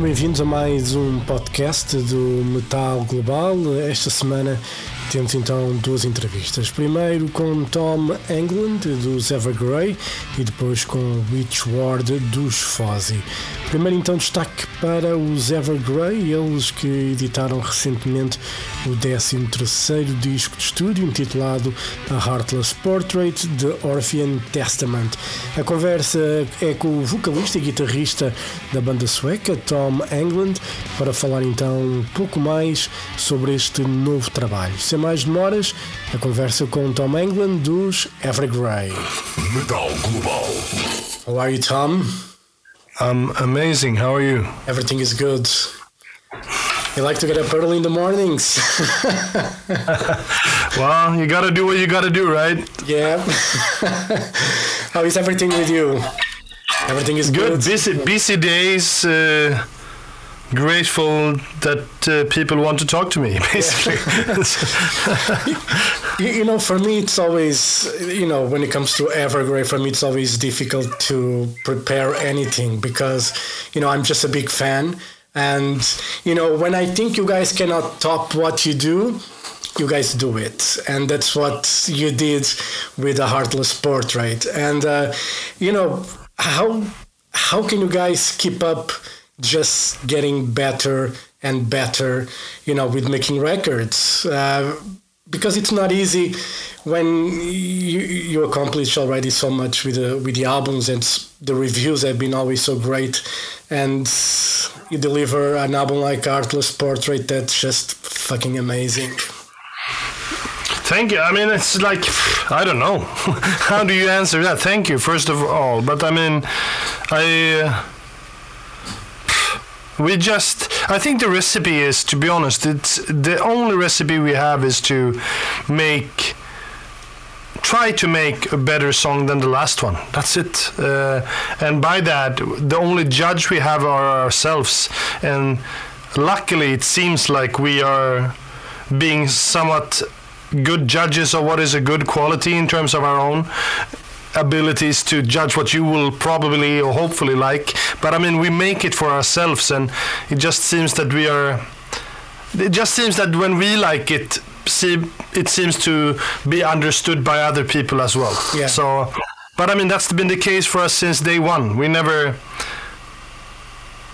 Bem-vindos a mais um podcast do Metal Global. Esta semana temos então duas entrevistas. Primeiro com Tom England dos Evergrey e depois com Rich Ward dos Fozzy. Primeiro então destaque para os Evergrey, eles que editaram recentemente o 13º disco de estúdio intitulado A Heartless Portrait The Orphean Testament. A conversa é com o vocalista e guitarrista da banda sueca Tom England para falar então um pouco mais sobre este novo trabalho. Sem mais demoras, a conversa com Tom England dos Evergrey. Metal Global. How are you, Tom? I'm amazing. How are you? Everything is good. Like to get up early in the mornings? well, you gotta do what you gotta do, right? yeah. How is everything with you? Everything is good. Good. Busy, busy days. Uh, grateful that uh, people want to talk to me, basically. You, you know, for me, it's always, you know, when it comes to Evergrey, for me, it's always difficult to prepare anything because, you know, I'm just a big fan. And, you know, when I think you guys cannot top what you do, you guys do it. And that's what you did with the Heartless Portrait. And, uh, you know, how, how can you guys keep up just getting better and better, you know, with making records? Uh, because it's not easy when you, you accomplish already so much with the with the albums and the reviews have been always so great and you deliver an album like Artless Portrait that's just fucking amazing. Thank you. I mean, it's like I don't know. How do you answer that? Thank you, first of all. But I mean, I. Uh, we just i think the recipe is to be honest it's the only recipe we have is to make try to make a better song than the last one. That's it. Uh, and by that the only judge we have are ourselves. And luckily it seems like we are being somewhat good judges of what is a good quality in terms of our own abilities to judge what you will probably or hopefully like. But i mean we make it for ourselves and it just seems that we are it just seems that when we like it see it seems to be understood by other people as well Yeah. so but i mean that's been the case for us since day one we never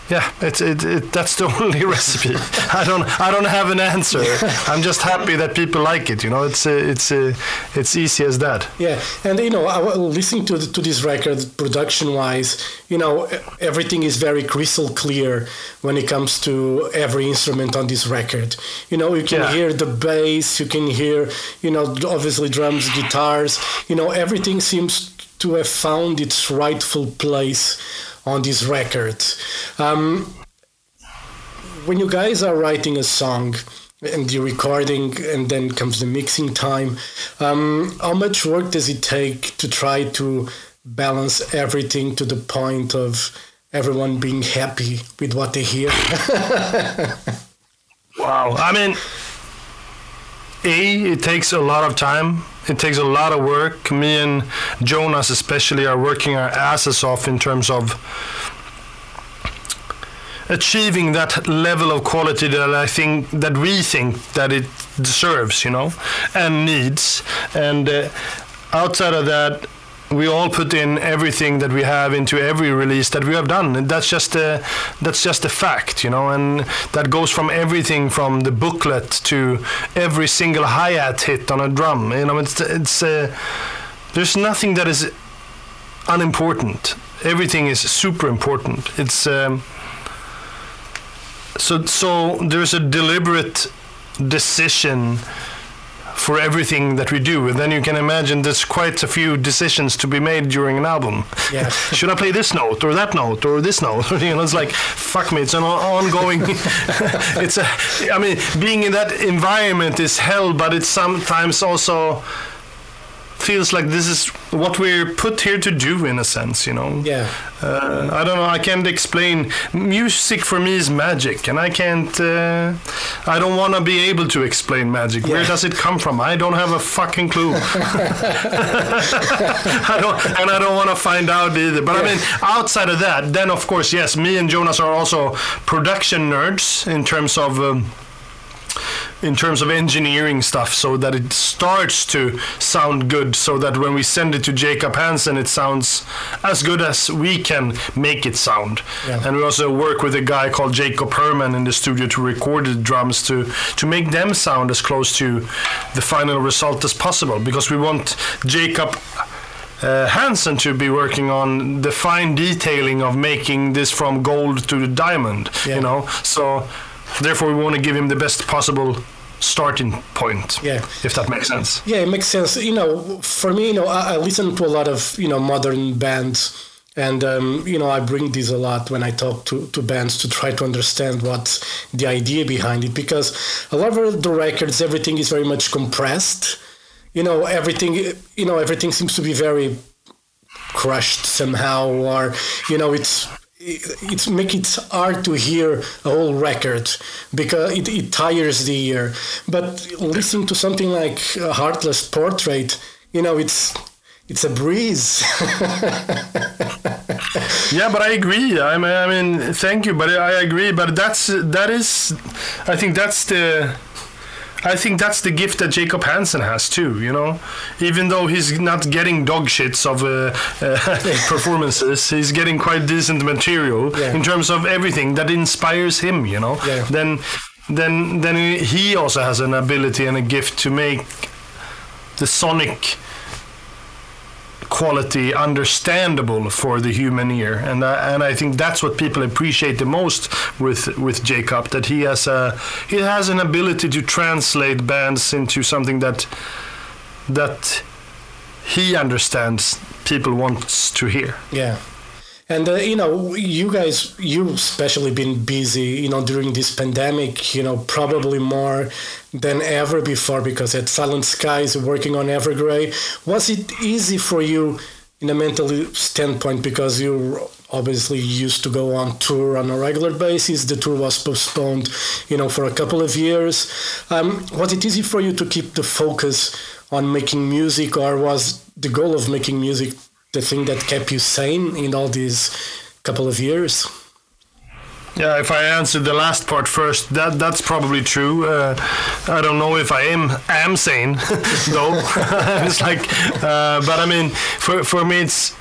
yeah, it's it, it that's the only recipe. I don't I don't have an answer. I'm just happy that people like it. You know, it's uh, it's uh, it's easy as that. Yeah, and you know, I listening to the, to this record, production wise, you know, everything is very crystal clear when it comes to every instrument on this record. You know, you can Yeah. hear the bass, you can hear, you know, obviously drums, guitars. You know, everything seems to have found its rightful place on this record. Um, when you guys are writing a song and the recording and then comes the mixing time um, how much work does it take to try to balance everything to the point of everyone being happy with what they hear Wow. I mean, A, it takes a lot of time. It takes a lot of work. Me and Jonas, especially, are working our asses off in terms of achieving that level of quality that I think that we think that it deserves, you know, and needs. And uh, outside of that, we all put in everything that we have into every release that we have done. And that's just a that's just a fact you know and that goes from everything from the booklet to every single hi-hat hit on a drum. You know it's it's uh, there's nothing that is unimportant. Everything is super important. It's um, so so there's a deliberate decision for everything that we do. And then you can imagine there's quite a few decisions to be made during an album. Yeah. Should I play this note or that note or this note? you know, it's like fuck me. It's an ongoing. it's a. I mean, being in that environment is hell, but it's sometimes also feels like this is what we're put here to do in a sense, you know. Yeah. Uh, I don't know. I can't explain. Music for me is magic, and I can't. Uh, I don't want to be able to explain magic. Where does it come from? I don't have a fucking clue. I don't, and I don't want to find out either. But I mean, outside of that, then of course, yes, me and Jonas are also production nerds in terms of. Um, in terms of engineering stuff so that it starts to sound good so that when we send it to Jacob Hansen it sounds as good as we can make it sound Yeah. and we also work with a guy called Jacob Herman in the studio to record the drums to to make them sound as close to the final result as possible because we want Jacob uh, Hansen to be working on the fine detailing of making this from gold to the diamond Yeah. you know so therefore we want to give him the best possible starting point Yeah. if that makes sense Yeah, it makes sense. You know, for me, you know, I, I listen to a lot of you know modern bands, and um, you know, I bring this a lot when I talk to, to bands to try to understand what's the idea behind it. Because a lot of the records, everything is very much compressed. You know, everything. You know, everything seems to be very crushed somehow, or you know, it's it's make it hard to hear a whole record because it, it tires the ear. But listening to something like a Heartless Portrait, you know, it's it's a breeze. yeah but i agree i mean, I mean thank you but i agree but that's that is i think that's the I think that's the gift that Jacob Hansen has too, you know. Even though he's not getting dog shits of uh, uh, performances, he's getting quite decent material Yeah. in terms of everything that inspires him, you know. Yeah. Then, then, then he also has an ability and a gift to make the sonic quality understandable for the human ear and I, and I think that's what people appreciate the most with with Jacob that he has a he has an ability to translate bands into something that that he understands people wants to hear Yeah. And uh, you know, you guys, you especially been busy, you know, during this pandemic, you know, probably more than ever before because at Silent Skies, working on Evergrey, was it easy for you in a mental standpoint because you obviously used to go on tour on a regular basis. The tour was postponed, you know, for a couple of years. Um, was it easy for you to keep the focus on making music, or was the goal of making music the thing that kept you sane in all these couple of years? Yeah, if I answer the last part first, that that's probably true. Uh, I don't know if I am am sane though. it's like, uh, but I mean, for for me, it's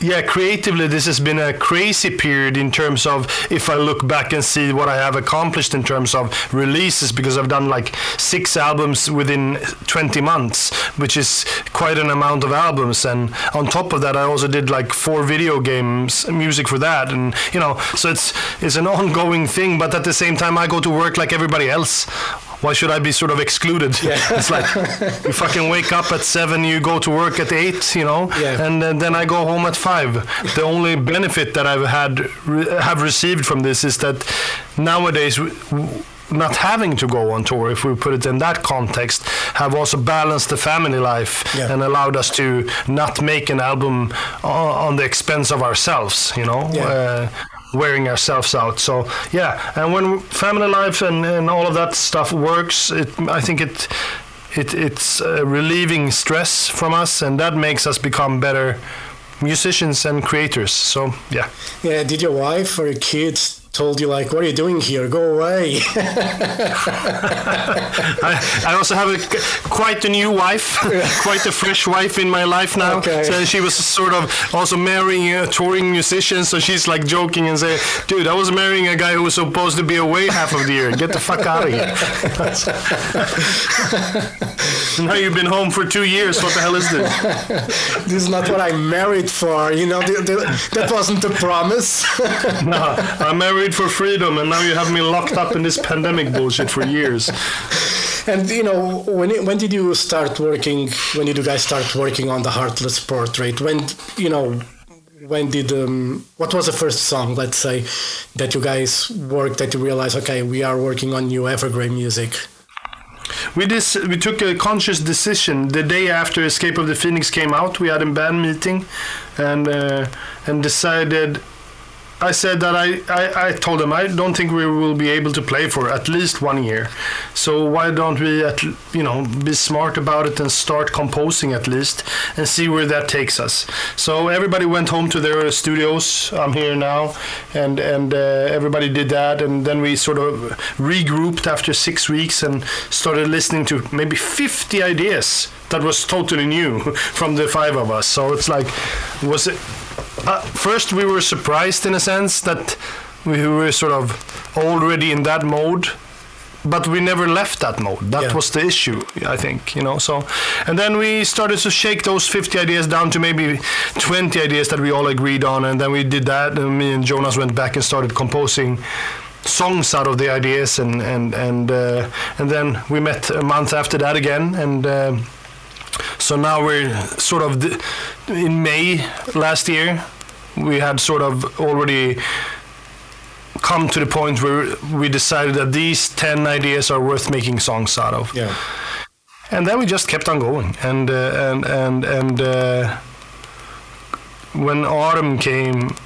yeah, creatively, this has been a crazy period in terms of if I look back and see what I have accomplished in terms of releases, because I've done like six albums within 20 months, which is quite an amount of albums. And on top of that, I also did like four video games, music for that, and you know, so it's it's an ongoing thing. But at the same time, I go to work like everybody else why should I be sort of excluded? it's like you fucking wake up at seven, you go to work at eight, you know, Yeah. and then I go home at five. The only benefit that I've had have received from this is that nowadays. w- w- Not having to go on tour, if we put it in that context, have also balanced the family life Yeah. and allowed us to not make an album on, on the expense of ourselves, you know. Yeah. Uh, wearing ourselves out. So yeah, and when family life and, and all of that stuff works, it I think it it it's uh, relieving stress from us, and that makes us become better musicians and creators. So yeah, Yeah, did your wife or your kids told you like, "What are you doing here? Go away"? I, I also have a quite a new wife, quite a fresh wife in my life now. Okay. So she was sort of also marrying a touring musician, so she's like joking and say, "Dude, I was marrying a guy who was supposed to be away half of the year. Get the fuck out of here." now you've been home for two years. What the hell is this? this is not what I'm married for. You know, the, the, that wasn't the promise. No, I'm married for freedom, and now you have me locked up in this pandemic bullshit for years. and you know, when it, when did you start working? When did you guys start working on the Heartless Portrait? When you know, when did um, what was the first song? Let's say that you guys worked that you realized, okay, we are working on new Evergrey music. we dis- we took a conscious decision the day after Escape of the Phoenix came out. We had a band meeting, and uh, and decided. I said that I, I, I told them I don't think we will be able to play for at least one year. So why don't we at, you know be smart about it and start composing at least and see where that takes us. So everybody went home to their studios. I'm here now, and and uh, everybody did that, and then we sort of regrouped after six weeks and started listening to maybe 50 ideas that was totally new from the five of us. So it's like, was it? Uh, first, we were surprised in a sense that we were sort of already in that mode, but we never left that mode. That Yeah. was the issue, I think, you know. So, and then we started to shake those 50 ideas down to maybe 20 ideas that we all agreed on, and then we did that, and me and Jonas went back and started composing songs out of the ideas, and and and uh, and then we met a month after that again, and. um so now we're sort of th- in May last year. We had sort of already come to the point where we decided that these 10 ideas are worth making songs out of. Yeah. And then we just kept on going. And uh, and and and uh, when autumn came,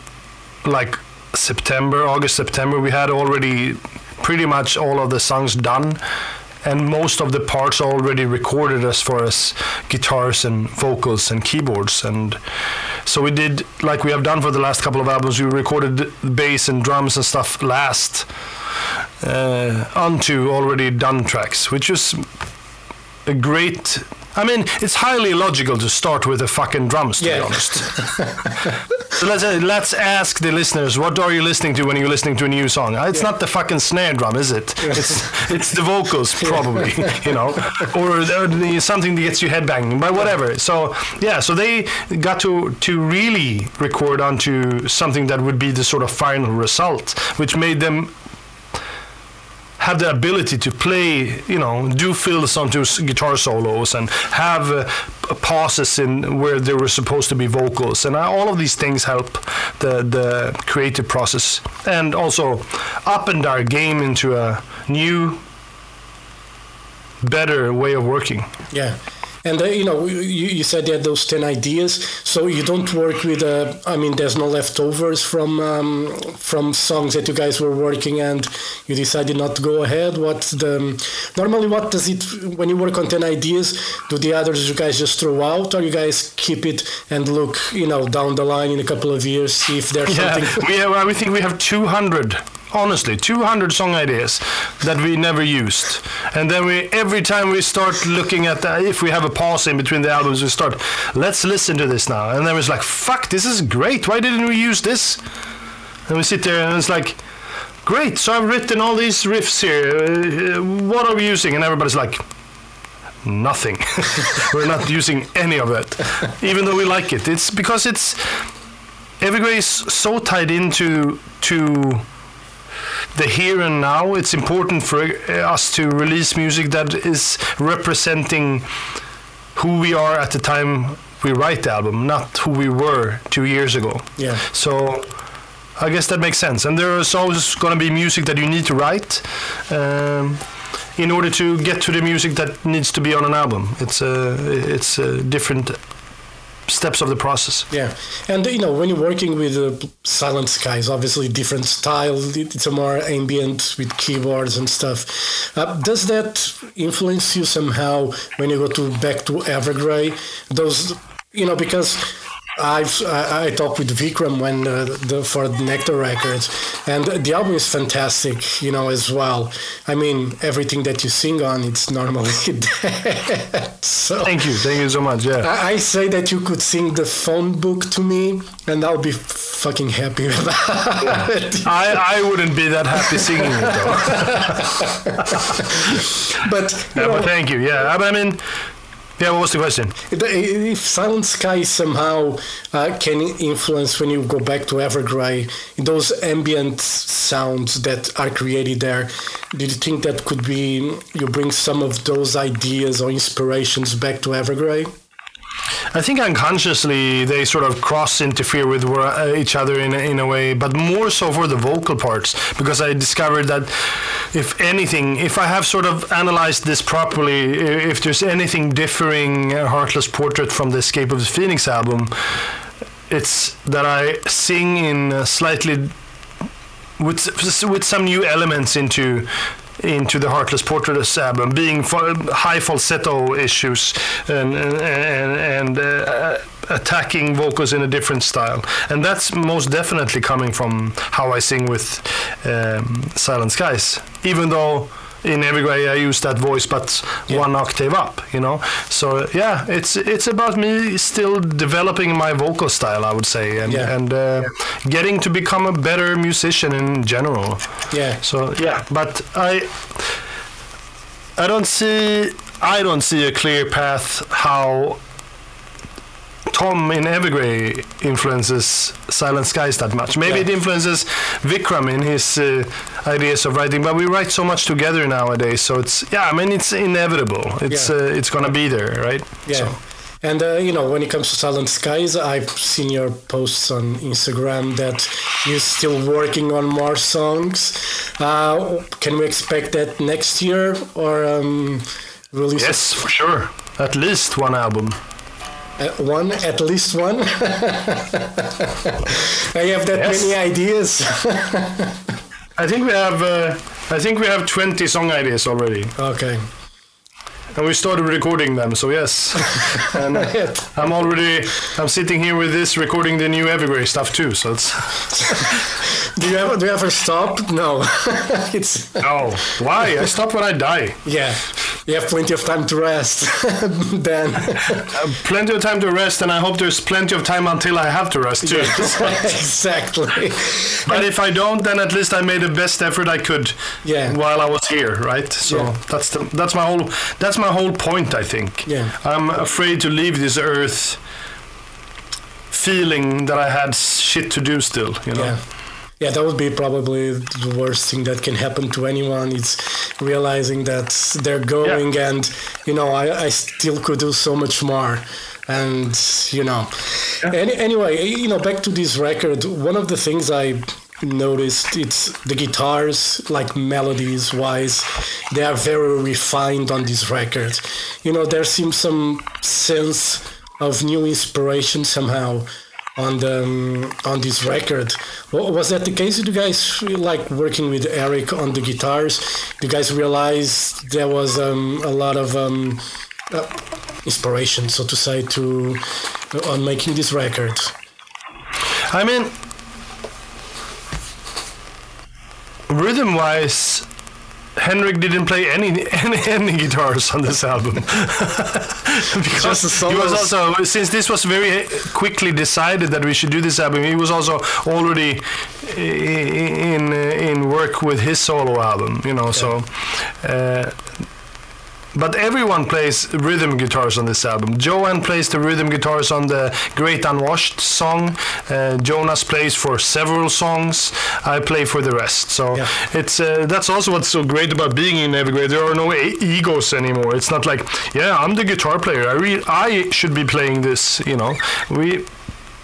like September, August, September, we had already pretty much all of the songs done, and most of the parts already recorded as far as guitars and vocals and keyboards. And so we did like we have done for the last couple of albums. We recorded the bass and drums and stuff last uh, onto already done tracks, which is a great. I mean, it's highly logical to start with the fucking drums, to Yeah. be honest. so let's uh, let's ask the listeners, what are you listening to when you're listening to a new song? Uh, It's not the fucking snare drum, is it? It's it's the vocals, probably, you know, or the, the- something that gets you headbanging, but whatever. So yeah, so they got to to really record onto something that would be the sort of final result, which made them have the ability to play, you know, do fills onto guitar solos and have uh, pauses in where there were supposed to be vocals, and uh, all of these things help the the creative process and also up and our game into a new, better way of working. Yeah. And uh, you know, you, you said you had those ten ideas, so you don't work with. Uh, I mean, there's no leftovers from um, from songs that you guys were working, and you decided not to go ahead. What's the normally? What does it when you work on ten ideas? Do the others you guys just throw out, or you guys keep it and look, you know, down the line in a couple of years, see if there's Yeah, something. we have, I think we have 200, honestly, 200 song ideas that we never used. And then we, every time we start looking at the, if we have a pause in between the albums, we start, let's listen to this now. And then it's like, fuck, this is great. Why didn't we use this? And we sit there and it's like, great. So I've written all these riffs here. Uh, what are we using? And everybody's like, nothing. We're not using any of it, even though we like it. It's because it's Evergrey is so tied into to the here and now. It's important for uh, us to release music that is representing who we are at the time we write the album, not who we were two years ago. Yeah. So I guess that makes sense. And there is always going to be music that you need to write um, in order to get to the music that needs to be on an album. It's a it's a different steps of the process. Yeah, and you know when you're working with uh, Silent Skies, obviously different style. It's a more ambient with keyboards and stuff. Uh, does that influence you somehow when you go to back to Evergrey? Those, you know, because. I've I, I talked with Vikram when uh, the for Nectar Records, and the album is fantastic, you know, as well. I mean, everything that you sing on, it's normally that. So Thank you, thank you so much. Yeah. I, I say that you could sing the phone book to me, and I'll be fucking happy about it. I, I wouldn't be that happy singing it though. But, Yeah, know, but thank you. Yeah, but I mean, yeah. What was the question? if Silent Sky somehow uh, can influence when you go back to Evergrey, those ambient sounds that are created there, do you think that could be you bring some of those ideas or inspirations back to Evergrey? I think unconsciously they sort of cross interfere with uh, each other in a, in a way, but more so for the vocal parts because I discovered that if anything, if I have sort of analyzed this properly, if there's anything differing Heartless Portrait from the Escape of the Phoenix album, it's that I sing in slightly with with some new elements into into the Heartless Portrait album, being high falsetto issues and and, and, and uh, attacking vocals in a different style, and that's most definitely coming from how I sing with um, Silent Skies, even though. In every way, I use that voice, but one octave up, you know. So yeah, it's it's about me still developing my vocal style, I would say, and Yeah. and uh, getting to become a better musician in general. Yeah. So yeah, but I I don't see I don't see a clear path how Tom in Evergrey influences Silent Skies that much. Maybe Yeah. it influences Vikram in his uh, ideas of writing, but we write so much together nowadays. So it's yeah, I mean it's inevitable. It's Yeah. uh, it's gonna be there, right? Yeah. So, And uh, you know, when it comes to Silent Skies, I've seen your posts on Instagram that you're still working on more songs. Uh, can we expect that next year or um, release yes, for sure. At least one album. Uh, one, at least one? I have that Yes. many ideas. I think we have uh, I think we have 20 song ideas already. okay. And we started recording them, so yes. and uh, I'm already, I'm sitting here with this recording the new Evergrey stuff too, so it's, Do you ever do you ever stop? No. it's no, why? I stop when I die. yeah. You have plenty of time to rest. then Uh, plenty of time to rest, and I hope there's plenty of time until I have to rest too. exactly. but if I don't, then at least I made the best effort I could Yeah. while I was here, right? So Yeah. that's the, that's my whole that's my whole point, I think. Yeah. I'm afraid to leave this earth feeling that I had shit to do still, you know. Yeah. Yeah, that would be probably the worst thing that can happen to anyone. It's realizing that they're going and, you know, I, I still could do so much more. And, you know, any, anyway, eh, you know, back to this record, one of the things I noticed it's the guitars like melodies wise they are very refined on this record. You know there seems some sense of new inspiration somehow on the um, on this record. Wa- Was that the case? You guys like working with Eric on the guitars? You guys realize there was um, a lot of um, uh, inspiration, so to say, to on making this record? I mean, rhythm wise, Henrik didn't play any any, any guitars on this album because he was also since this was very quickly decided that we should do this album. He was also already in in work with his solo album, you know. So. Uh, but everyone plays rhythm guitars on this album. Johan plays the rhythm guitars on the Great Unwashed song. Uh, Jonas plays for several songs. I play for the rest. So Yeah. it's uh, that's also what's so great about being in Evergrey. There are no e- egos anymore. It's not like, yeah, I'm the guitar player. I re- I should be playing this. You know, we.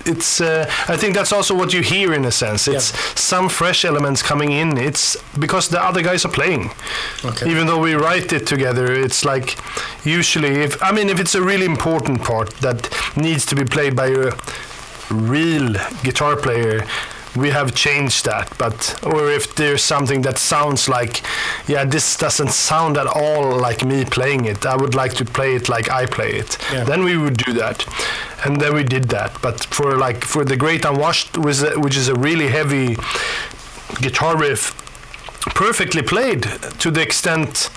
It's. Uh, I think that's also what you hear in a sense. It's some fresh elements coming in. It's because the other guys are playing Okay. even though we write it together it's like usually if i mean if it's a really important part that needs to be played by a real guitar player we have changed that but or if there's something that sounds like yeah this doesn't sound at all like me playing it i would like to play it like i play it Yeah. then we would do that and then we did that but for like for the great unwashed which is a really heavy guitar riff perfectly played to the extent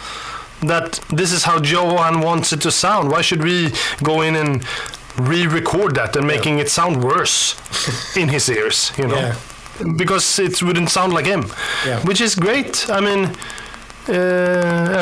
that this is how Johan wants it to sound. Why should we go in and re-record that and making it sound worse in his ears? You know, Yeah. Because it wouldn't sound like him, Yeah. which is great. I mean. Uh,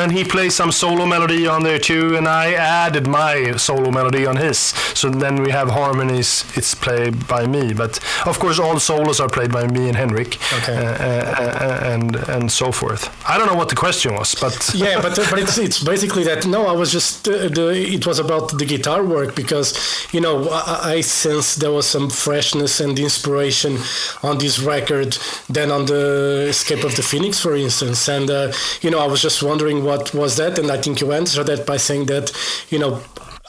and he plays some solo melody on there too, and I added my solo melody on his. So then we have harmonies. It's played by me, but of course all solos are played by me and Henrik, Okay. uh, uh, and and so forth. I don't know what the question was, but yeah, but but it's it's basically that. No, I was just uh, the it was about the guitar work because you know I, I sense there was some freshness and inspiration on this record than on the Escape of the Phoenix, for instance. And uh, you know I was just wondering what was that, and I think you answered that by saying that you know.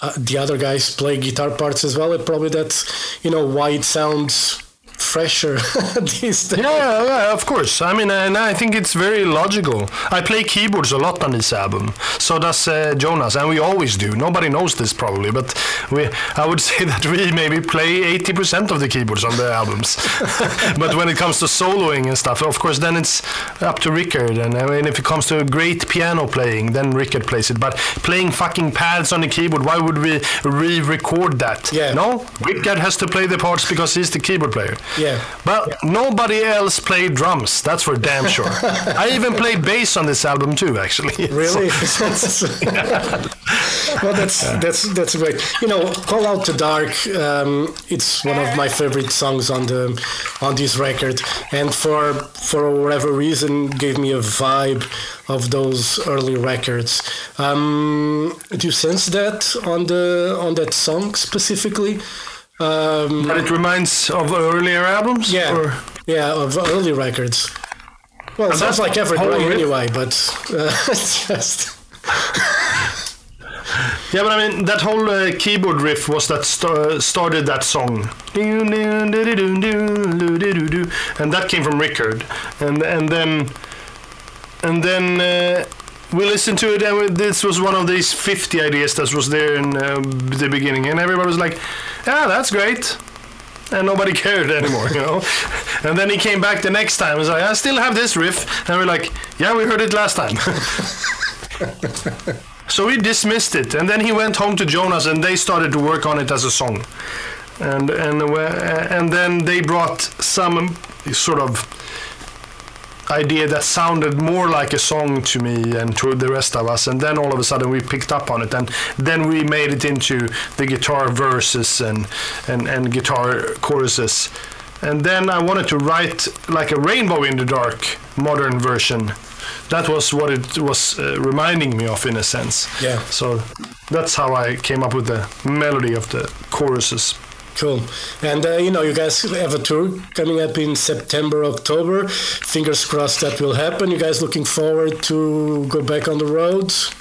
Uh, the other guys play guitar parts as well, and probably that's you know why it sounds fresher these days. Yeah, yeah, of course. I mean, and I think it's very logical. I play keyboards a lot on this album. So does uh, Jonas, and we always do. Nobody knows this probably, but we, I would say that we maybe play 80% of the keyboards on the albums. but when it comes to soloing and stuff, of course, then it's up to Rickard. And I mean, if it comes to great piano playing, then Rickard plays it. But playing fucking pads on the keyboard, why would we re-record that? Yeah. No, Rickard has to play the parts because he's the keyboard player. Yeah. But nobody else played drums. That's for damn sure. I even played bass on this album too, actually. Really? well, that's that's that's great. You know, "Call Out the Dark." Um, it's one of my favorite songs on the on this record, and for for whatever reason, gave me a vibe of those early records. Um, do you sense that on the on that song specifically? Um, But it reminds of earlier albums. yeah, Or- yeah, of early records. Well, it And sounds like Evergrey riff? anyway, but uh, it's just. Yeah, but I mean that whole uh, keyboard riff was that st- started that song, and that came from Rickard, and and then and then uh, we listened to it, and this was one of these 50 ideas that was there in uh, the beginning, and everybody was like, "Yeah, that's great." And nobody cared anymore, you know. and then he came back the next time and was like, "I still have this riff," and we're like, "Yeah, we heard it last time." So we dismissed it, and then he went home to Jonas, and they started to work on it as a song, and and uh, and then they brought some sort of idea that sounded more like a song to me and to the rest of us, and then all of a sudden we picked up on it, and then we made it into the guitar verses and and and guitar choruses, and then I wanted to write like a Rainbow in the Dark modern version. That was what it was uh, reminding me of, in a sense. Yeah. So that's how I came up with the melody of the choruses. Cool. And uh, you know, you guys have a tour coming up in September, October. Fingers crossed that will happen. You guys looking forward to go back on the roads?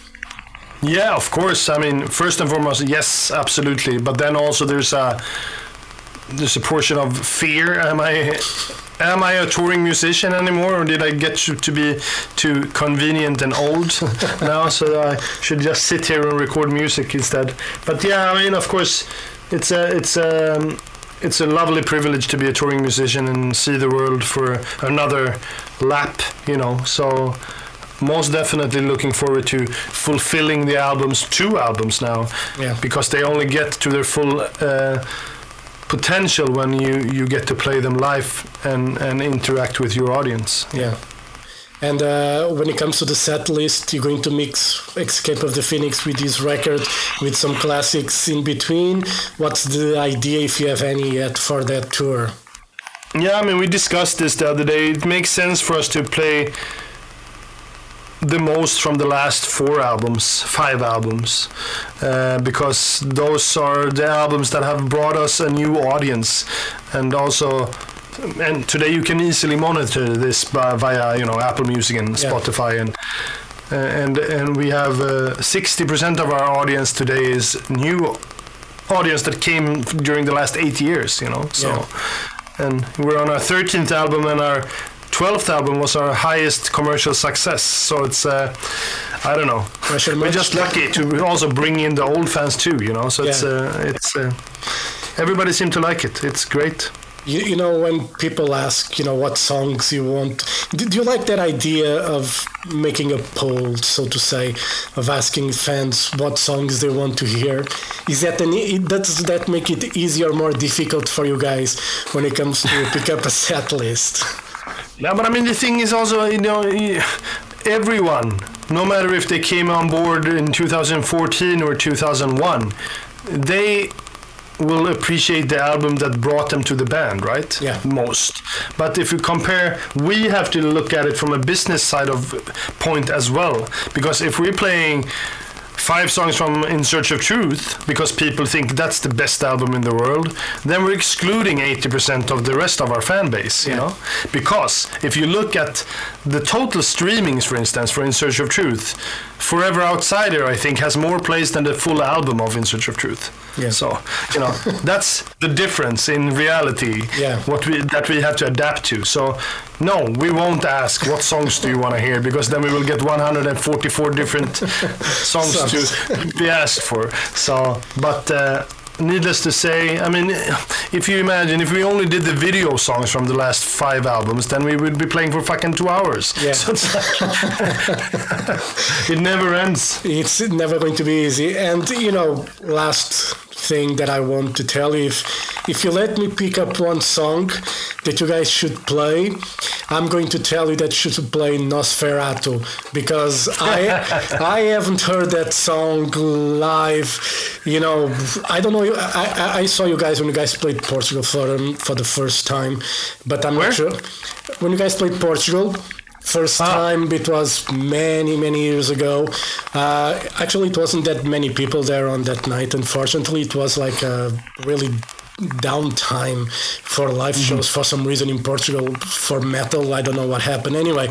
Yeah, of course. I mean, first and foremost, yes, absolutely. But then also there's a there's a portion of fear. Am I am I a touring musician anymore, or did I get to, to be too convenient and old now? So I should just sit here and record music instead. But yeah, I mean, of course, it's a it's a it's a lovely privilege to be a touring musician and see the world for another lap. You know, so most definitely looking forward to fulfilling the albums, two albums now, Yeah. because they only get to their full uh, potential when you, you get to play them live and, and interact with your audience. Yeah. And uh, when it comes to the set list, you're going to mix Escape of the Phoenix with this record with some classics in between. What's the idea, if you have any yet, for that tour? Yeah, I mean, we discussed this the other day. It makes sense for us to play the most from the last four albums, five albums, uh, because those are the albums that have brought us a new audience, and also, and today you can easily monitor this by, via you know Apple Music and Yeah. Spotify and. Uh, and and we have uh, 60% of our audience today is new audience that came during the last eight years, you know. So, Yeah. and we're on our 13th album, and our 12th album was our highest commercial success. So it's, uh, I don't know. We're just lucky to also bring in the old fans too, you know. So it's, uh, it's, uh, everybody seemed to like it. It's great. You, you know, when people ask, you know, what songs you want, do, you like that idea of making a poll, so to say, of asking fans what songs they want to hear? Is that an, e- does that make it easier or more difficult for you guys when it comes to pick up a set list? Yeah, but I mean, the thing is also, you know, everyone, no matter if they came on board in 2014 or 2001, they will appreciate the album that brought them to the band, right? Yeah. Most. But if you compare, we have to look at it from a business side of point as well. Because if we're playing five songs from In Search of Truth because people think that's the best album in the world, then we're excluding 80% of the rest of our fan base, you Yeah. know? Because if you look at the total streamings, for instance, for In Search of Truth, Forever Outsider, I think, has more plays than the full album of In Search of Truth. Yeah. So, you know, that's the difference in reality Yeah. what we that we have to adapt to. So, no, we won't ask what songs do you want to hear because then we will get 144 different songs to be asked for. So, but uh, needless to say, I mean, if you imagine if we only did the video songs from the last five albums, then we would be playing for fucking two hours. Yeah. So like it never ends. it's never going to be easy. And you know, last thing that I want to tell you, if if you let me pick up one song that you guys should play, I'm going to tell you that you should play Nosferatu because I I haven't heard that song live. You know, I don't know. I, I, I saw you guys when you guys played Portugal for um, for the first time, but I'm Where? not sure when you guys played Portugal. First time it was many many years ago. Uh, actually, it wasn't that many people there on that night. Unfortunately, it was like a really downtime for live mm-hmm. shows for some reason in Portugal for metal. I don't know what happened anyway.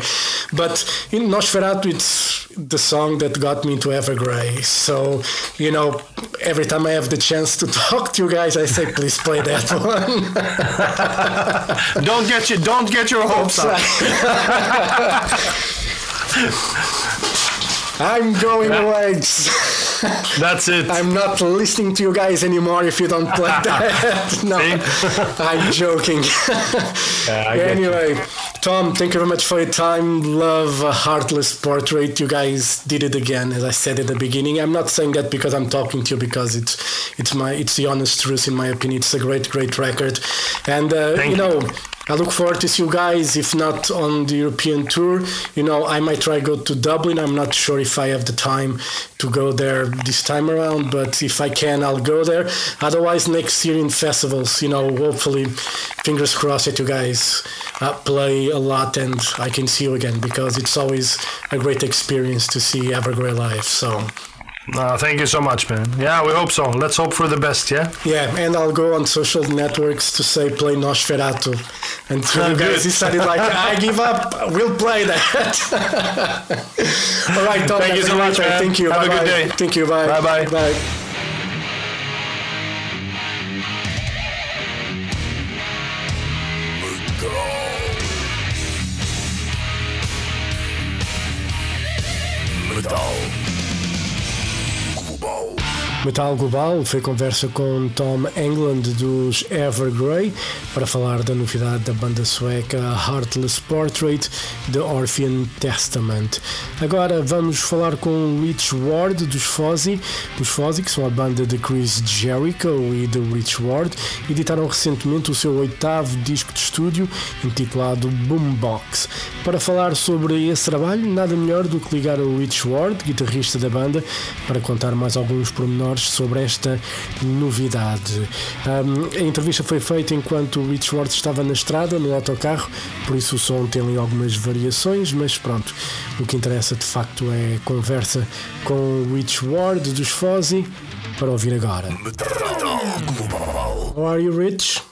But in Nosferatu, it's the song that got me into Evergrey. So, you know, every time I have the chance to talk to you guys, I say, please play that one. Don't get you. Don't get your hopes up. I'm going away. That's it. I'm not listening to you guys anymore if you don't play that. no, I'm joking. You. anyway, Tom, thank you very much for your time. Love a heartless portrait. You guys did it again, as I said at the beginning. I'm not saying that because I'm talking to you, because it's it's my it's the honest truth in my opinion. It's a great, great record, and uh, you you. I look forward to see you guys, if not on the European tour. You know, I might try go to Dublin. I'm not sure if I have the time to go there this time around, but if I can, I'll go there. Otherwise, next year in festivals, you know, hopefully, fingers crossed that you guys uh, play a lot and I can see you again because it's always a great experience to see Evergrey live. So, Uh, thank you so much, man. Yeah, we hope so. Let's hope for the best, yeah? yeah, and I'll go on social networks to say play Nosferatu. And so you guys Good. decided, like, I give up, we'll play that. All right, Tom, Thank you so much, man. Thank you. Have a good Bye-bye. day. Thank you. Bye. Bye-bye. Bye. Metal. Metal Global foi conversa com Tom England dos Evergrey para falar da novidade da banda sueca Heartless Portrait The Orphean Testament. Agora vamos falar com Rich Ward dos Fozzy. Os Fozzy, que são a banda de Chris Jericho e de Rich Ward, editaram recentemente o seu oitavo disco de estúdio intitulado Boombox. Para falar sobre esse trabalho, nada melhor do que ligar ao Rich Ward, guitarrista da banda, para contar mais alguns pormenores sobre esta novidade. Um, a entrevista foi feita enquanto o Rich Ward estava na estrada, no autocarro, por isso o som tem ali algumas variações, mas pronto, o que interessa de facto é a conversa com o Rich Ward dos Fozzy para ouvir agora. How are you, Rich?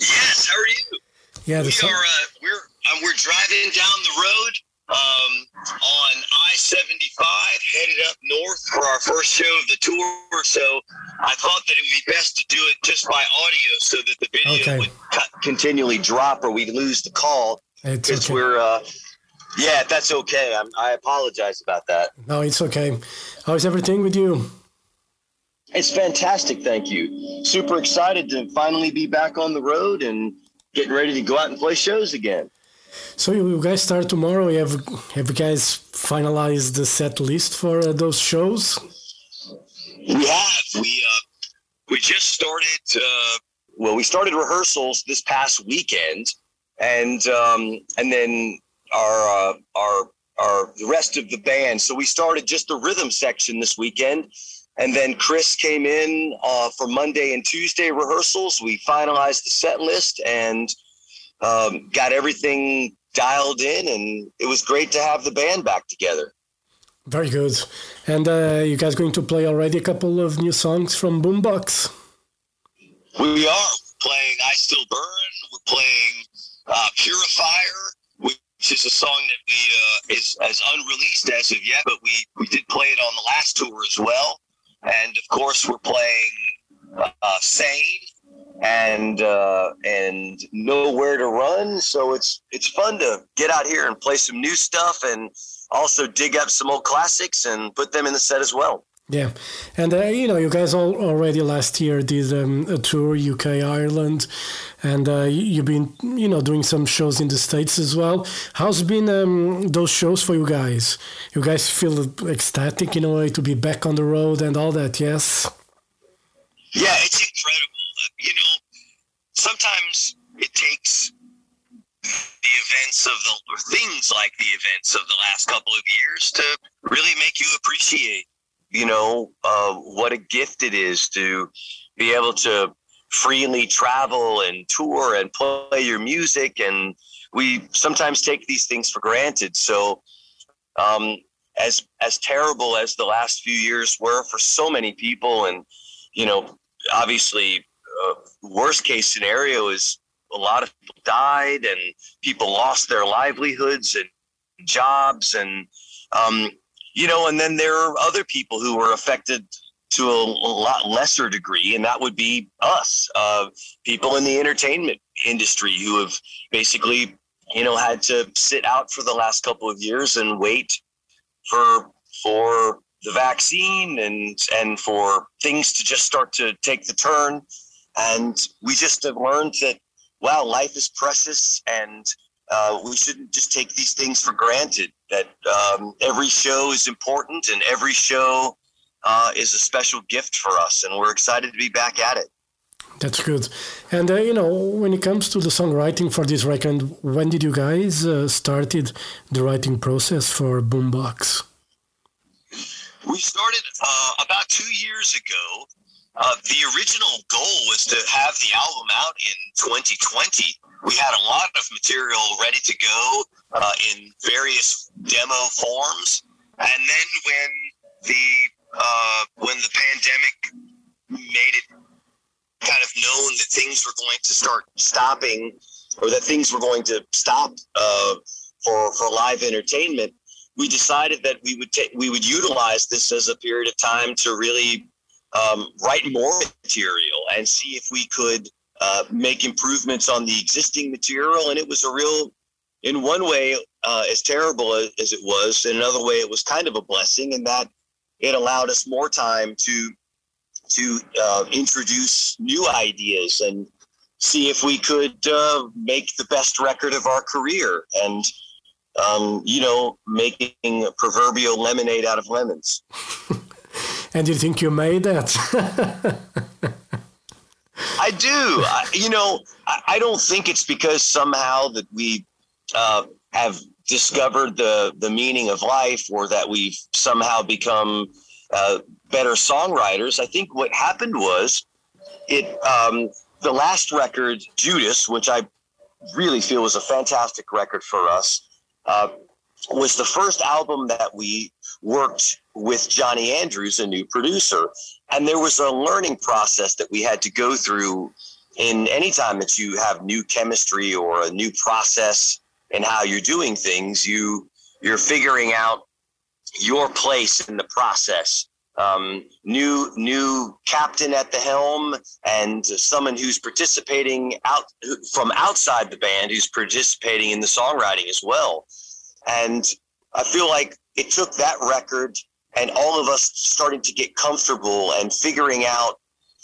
Yes, how are you? Yeah, We are uh, we're um, we're driving down the road um, on I seventy five, headed up north for our first show of the tour. So I thought that it would be best to do it just by audio, so that the video Okay. would cut, continually drop, or we'd lose the call. Because okay. we're uh, yeah, that's okay. I'm, I apologize about that. No, it's okay. How's everything with you? It's fantastic, thank you. Super excited to finally be back on the road and getting ready to go out and play shows again. So you guys start tomorrow. You have have you guys finalized the set list for uh, those shows? We have. We uh, we just started. Uh, well, we started rehearsals this past weekend, and um, and then our uh, our our the rest of the band. So we started just the rhythm section this weekend, and then Chris came in uh, for Monday and Tuesday rehearsals. We finalized the set list and um, got everything dialed in, and it was great to have the band back together. Very good. And uh, you guys going to play already a couple of new songs from Boombox? We are playing "I Still Burn." We're playing uh, "Purifier," which is a song that we uh, is as unreleased as of yet, but we we did play it on the last tour as well. And of course, we're playing uh, "Sane" and uh, and "Nowhere to Run." So it's it's fun to get out here and play some new stuff, and also dig up some old classics and put them in the set as well. Yeah, and uh, you know, you guys all already last year did um, a tour UK Ireland, and uh, you've been you know doing some shows in the states as well. How's been um, those shows for you guys? You guys feel ecstatic in a way to be back on the road and all that? Yes. Yeah, it's incredible. You know, sometimes it takes the events of the things like the events of the last couple of years to really make you appreciate you know uh, what a gift it is to be able to freely travel and tour and play your music. And we sometimes take these things for granted. So um, as as terrible as the last few years were for so many people and you know obviously uh, worst case scenario is a lot of people died and people lost their livelihoods and jobs and um, you know and then there are other people who were affected to a, lot lesser degree and that would be us uh, people in the entertainment industry who have basically you know had to sit out for the last couple of years and wait for for the vaccine and and for things to just start to take the turn and we just have learned that wow, life is precious and uh, we shouldn't just take these things for granted. That um, every show is important and every show uh, is a special gift for us, and we're excited to be back at it. That's good. And uh, you know, when it comes to the songwriting for this record, when did you guys uh, started the writing process for Boombox? We started uh, about two years ago. Uh, the original goal was to have the album out in 2020. We had a lot of material ready to go uh, in various demo forms, and then when the uh, when the pandemic made it kind of known that things were going to start stopping, or that things were going to stop uh, for for live entertainment, we decided that we would take we would utilize this as a period of time to really um, write more material and see if we could uh, make improvements on the existing material. And it was a real, in one way, uh, as terrible as, it was, in another way, it was kind of a blessing in that it allowed us more time to to uh, introduce new ideas and see if we could uh, make the best record of our career and um, you know making proverbial lemonade out of lemons And you think you made that? I do. I, you know, I, I, don't think it's because somehow that we uh, have discovered the the meaning of life or that we've somehow become uh, better songwriters. I think what happened was it um, the last record, Judas, which I really feel was a fantastic record for us. Uh, was the first album that we worked with Johnny Andrews, a new producer. And there was a learning process that we had to go through in any time that you have new chemistry or a new process in how you're doing things, you you're figuring out your place in the process. Um, new new captain at the helm and someone who's participating out from outside the band who's participating in the songwriting as well. And I feel like it took that record and all of us starting to get comfortable and figuring out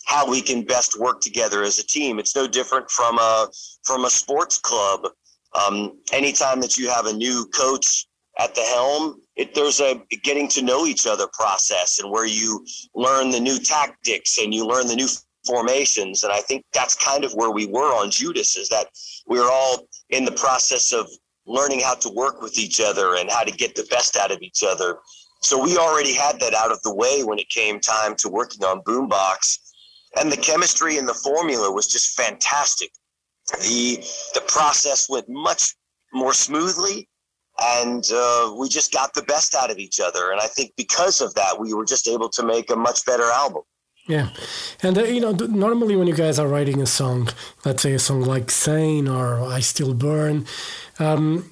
how we can best work together as a team. It's no different from a from a sports club. Um, anytime that you have a new coach at the helm, it, there's a getting to know each other process, and where you learn the new tactics and you learn the new formations. And I think that's kind of where we were on Judas, is that we we're all in the process of learning how to work with each other and how to get the best out of each other. So we already had that out of the way when it came time to working on Boombox. And the chemistry and the formula was just fantastic. The the process went much more smoothly and uh, we just got the best out of each other. And I think because of that, we were just able to make a much better album. Yeah, and uh, you know, normally when you guys are writing a song, let's say a song like "Sane" or "I Still Burn," um,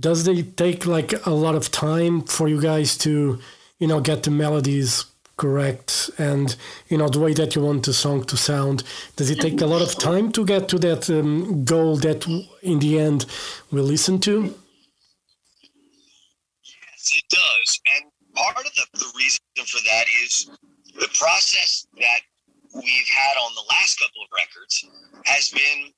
does it take like a lot of time for you guys to, you know, get the melodies correct and you know the way that you want the song to sound? Does it take a lot of time to get to that um, goal that in the end we'll listen to? Yes, it does, and part of the, the reason for that is the process that we've had on the last couple of records has been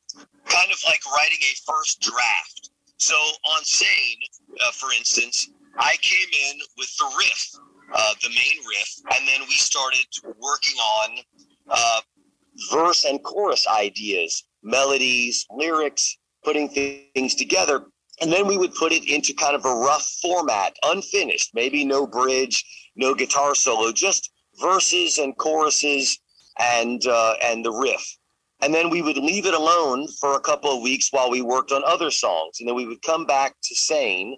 kind of like writing a first draft. So on Sane, uh, for instance, I came in with the riff, uh, the main riff, and then we started working on uh, verse and chorus ideas, melodies, lyrics, putting things together. And then we would put it into kind of a rough format, unfinished, maybe no bridge, no guitar solo, just verses and choruses and uh, and the riff. And then we would leave it alone for a couple of weeks while we worked on other songs. And then we would come back to Sane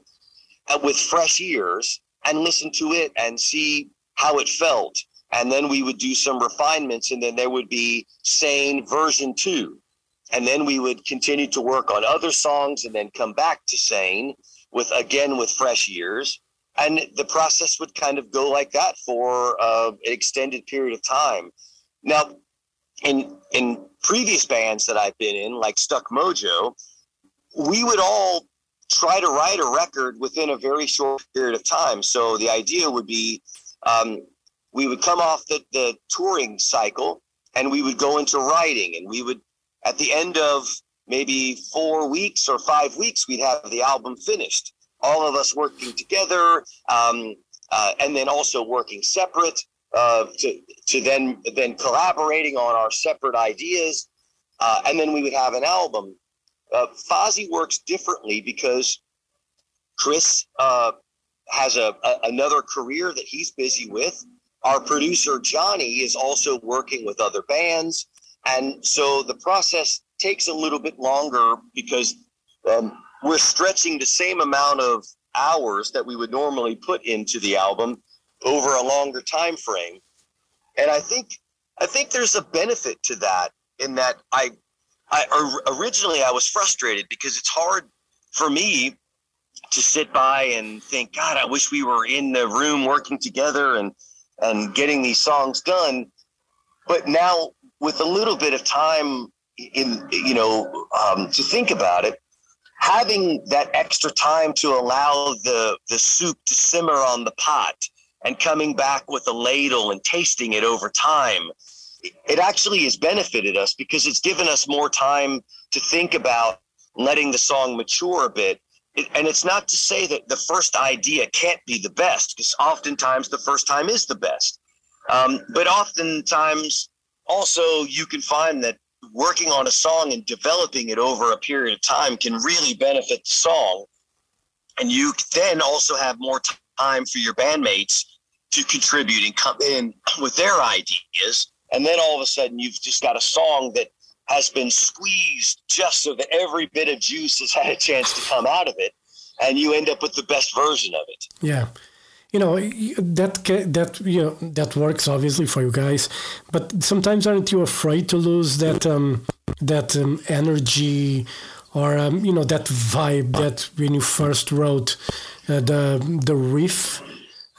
uh, with fresh ears and listen to it and see how it felt. And then we would do some refinements, and then there would be Sane version two. And then we would continue to work on other songs and then come back to Sane with again with fresh ears and the process would kind of go like that for uh, an extended period of time. Now, in in previous bands that I've been in, like Stuck Mojo, we would all try to write a record within a very short period of time. So the idea would be um, we would come off the, the touring cycle and we would go into writing, and we would at the end of maybe four weeks or five weeks, we'd have the album finished all of us working together, um, uh, and then also working separate uh, to to then then collaborating on our separate ideas, uh, and then we would have an album. Uh, Fozzy works differently because Chris uh, has a, a another career that he's busy with. Our producer Johnny is also working with other bands, and so the process takes a little bit longer because um, we're stretching the same amount of hours that we would normally put into the album over a longer time frame. And i think i think there's a benefit to that in that i i originally i was frustrated because it's hard for me to sit by and think god i wish we were in the room working together and and getting these songs done. But now with a little bit of time in you know um, to think about it having that extra time to allow the the soup to simmer on the pot and coming back with a ladle and tasting it over time it actually has benefited us because it's given us more time to think about letting the song mature a bit it, and it's not to say that the first idea can't be the best because oftentimes the first time is the best um, but oftentimes also you can find that working on a song and developing it over a period of time can really benefit the song. And you then also have more time for your bandmates to contribute and come in with their ideas. And then all of a sudden, you've just got a song that has been squeezed just so that every bit of juice has had a chance to come out of it. And you end up with the best version of it. Yeah you know that that you know that works obviously for you guys but sometimes aren't you afraid to lose that um, that um, energy or um, you know that vibe that when you first wrote uh, the the riff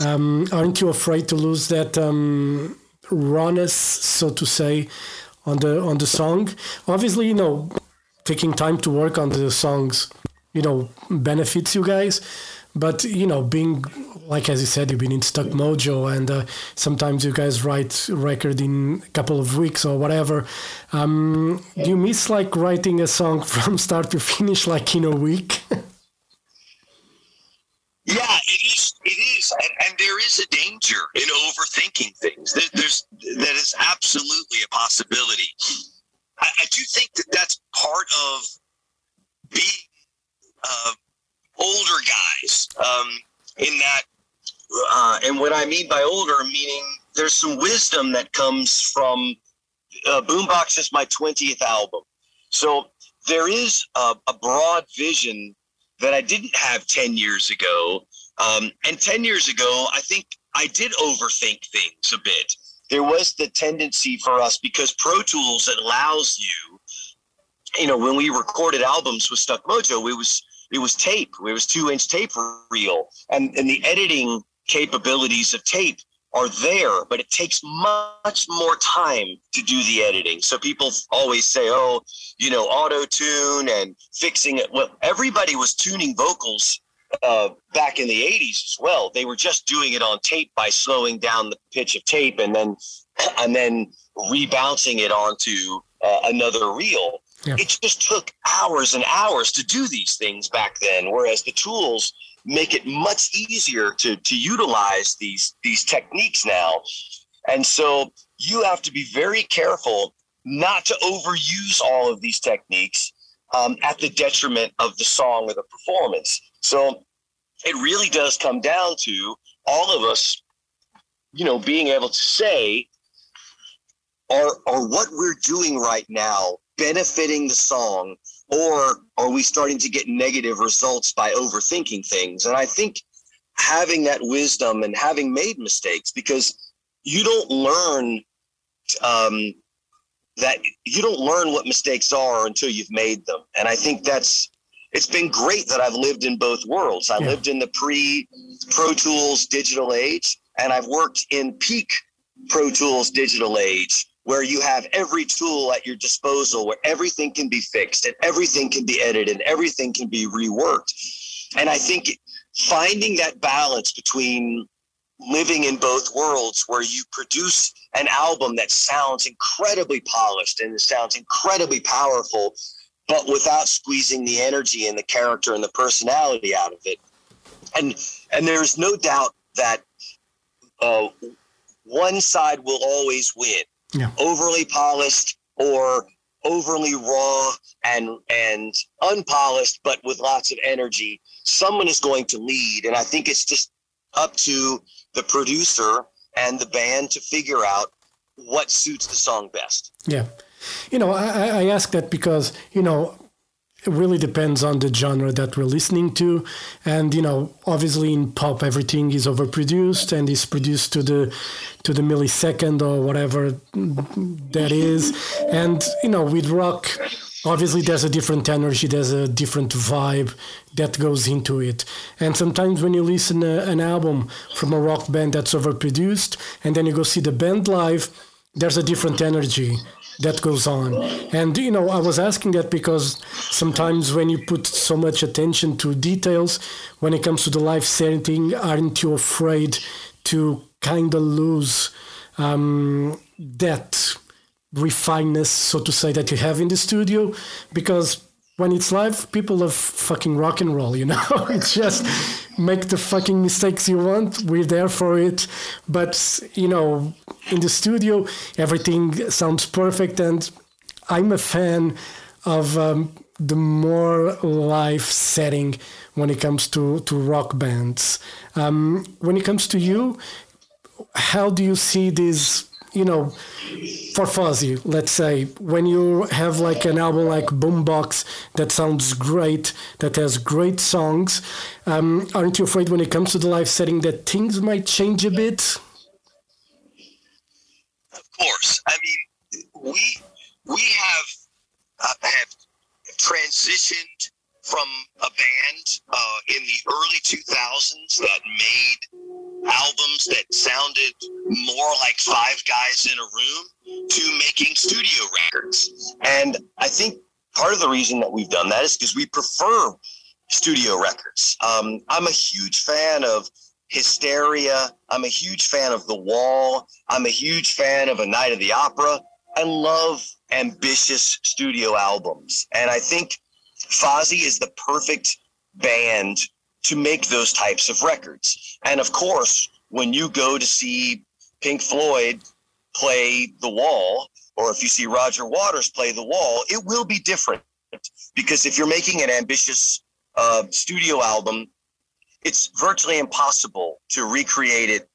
um, aren't you afraid to lose that um, rawness so to say on the on the song obviously you know taking time to work on the songs you know benefits you guys but you know being like as you said, you've been in Stuck Mojo, and uh, sometimes you guys write record in a couple of weeks or whatever. Um, do you miss like writing a song from start to finish, like in a week? yeah, it is. And, and there is a danger in overthinking things. There, there's that is absolutely a possibility. I, I do think that that's part of being uh, older guys. Um, in that, uh, and what I mean by older, meaning there's some wisdom that comes from uh, Boombox is my 20th album. So there is a, a, broad vision that I didn't have 10 years ago. Um, and 10 years ago, I think I did overthink things a bit. There was the tendency for us because Pro Tools allows you, you know, when we recorded albums with Stuck Mojo, it was it was tape. It was two inch tape reel, and and the editing capabilities of tape are there, but it takes much more time to do the editing. So people always say, oh, you know, auto tune and fixing it. Well, everybody was tuning vocals uh, back in the 80s as well. They were just doing it on tape by slowing down the pitch of tape and then and then rebouncing it onto uh, another reel. Yeah. It just took hours and hours to do these things back then, whereas the tools make it much easier to to utilize these these techniques now. And so you have to be very careful not to overuse all of these techniques um, at the detriment of the song or the performance. So it really does come down to all of us, you know, being able to say, are, are what we're doing right now benefiting the song or are we starting to get negative results by overthinking things? And I think having that wisdom and having made mistakes, because you don't learn um, that you don't learn what mistakes are until you've made them. And I think that's it's been great that I've lived in both worlds. I yeah. lived in the pre Pro Tools digital age, and I've worked in peak Pro Tools digital age where you have every tool at your disposal where everything can be fixed and everything can be edited and everything can be reworked. And I think finding that balance between living in both worlds where you produce an album that sounds incredibly polished and it sounds incredibly powerful but without squeezing the energy and the character and the personality out of it. And and there's no doubt that uh, one side will always win. Yeah. overly polished or overly raw and and unpolished but with lots of energy someone is going to lead. And i think it's just up to the producer and the band to figure out what suits the song best. Yeah you know i i ask that because you know it really depends on the genre that we're listening to. And you know obviously in pop everything is overproduced and is produced to the to the millisecond or whatever that is. And you know with rock obviously there's a different energy there's a different vibe that goes into it. And sometimes when you listen to an album from a rock band that's overproduced and then you go see the band live there's a different energy that goes on. And you know, I was asking that because sometimes when you put so much attention to details, when it comes to the live setting, aren't you afraid to kind of lose um, that refinedness, so to say, that you have in the studio? Because when it's live, people love fucking rock and roll, you know? it's just make the fucking mistakes you want. We're there for it. But, you know, in the studio, everything sounds perfect. And I'm a fan of um, the more live setting when it comes to, to rock bands. Um, when it comes to you, how do you see this you know, for Fozzy, let's say, when you have like an album like Boombox that sounds great, that has great songs, um, aren't you afraid when it comes to the live setting that things might change a bit? Of course. I mean, we we have uh, have transitioned from a band uh, in the early 2000s that made albums that sounded more like five guys in a room to making studio records. And I think part of the reason that we've done that is because we prefer studio records. Um, I'm a huge fan of Hysteria. I'm a huge fan of The Wall. I'm a huge fan of A Night of the Opera. I love ambitious studio albums. And I think Fozzy is the perfect band to make those types of records. And of course, when you go to see Pink Floyd play The Wall, or if you see Roger Waters play The Wall, it will be different. Because if you're making an ambitious uh, studio album, it's virtually impossible to recreate it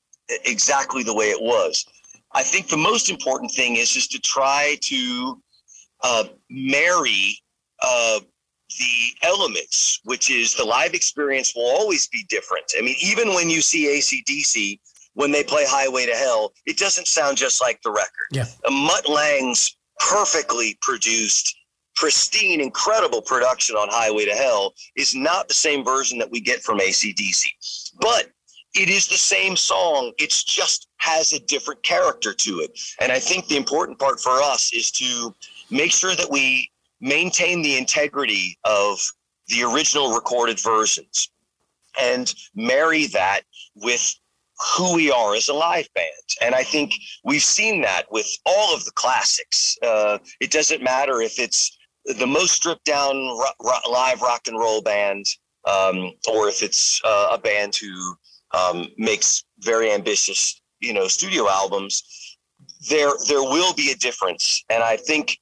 exactly the way it was. I think the most important thing is just to try to uh, marry uh, the elements, which is the live experience will always be different. I mean, even when you see ACDC, when they play Highway to Hell, it doesn't sound just like the record. Yeah. Mutt Lange's perfectly produced, pristine, incredible production on Highway to Hell is not the same version that we get from ACDC. But it is the same song. It's just has a different character to it. And I think the important part for us is to make sure that we maintain the integrity of the original recorded versions and marry that with who we are as a live band. And I think we've seen that with all of the classics. Uh, it doesn't matter if it's the most stripped down live rock and roll band um, or if it's uh, a band who um, makes very ambitious, you know, studio albums. There, there will be a difference, and I think,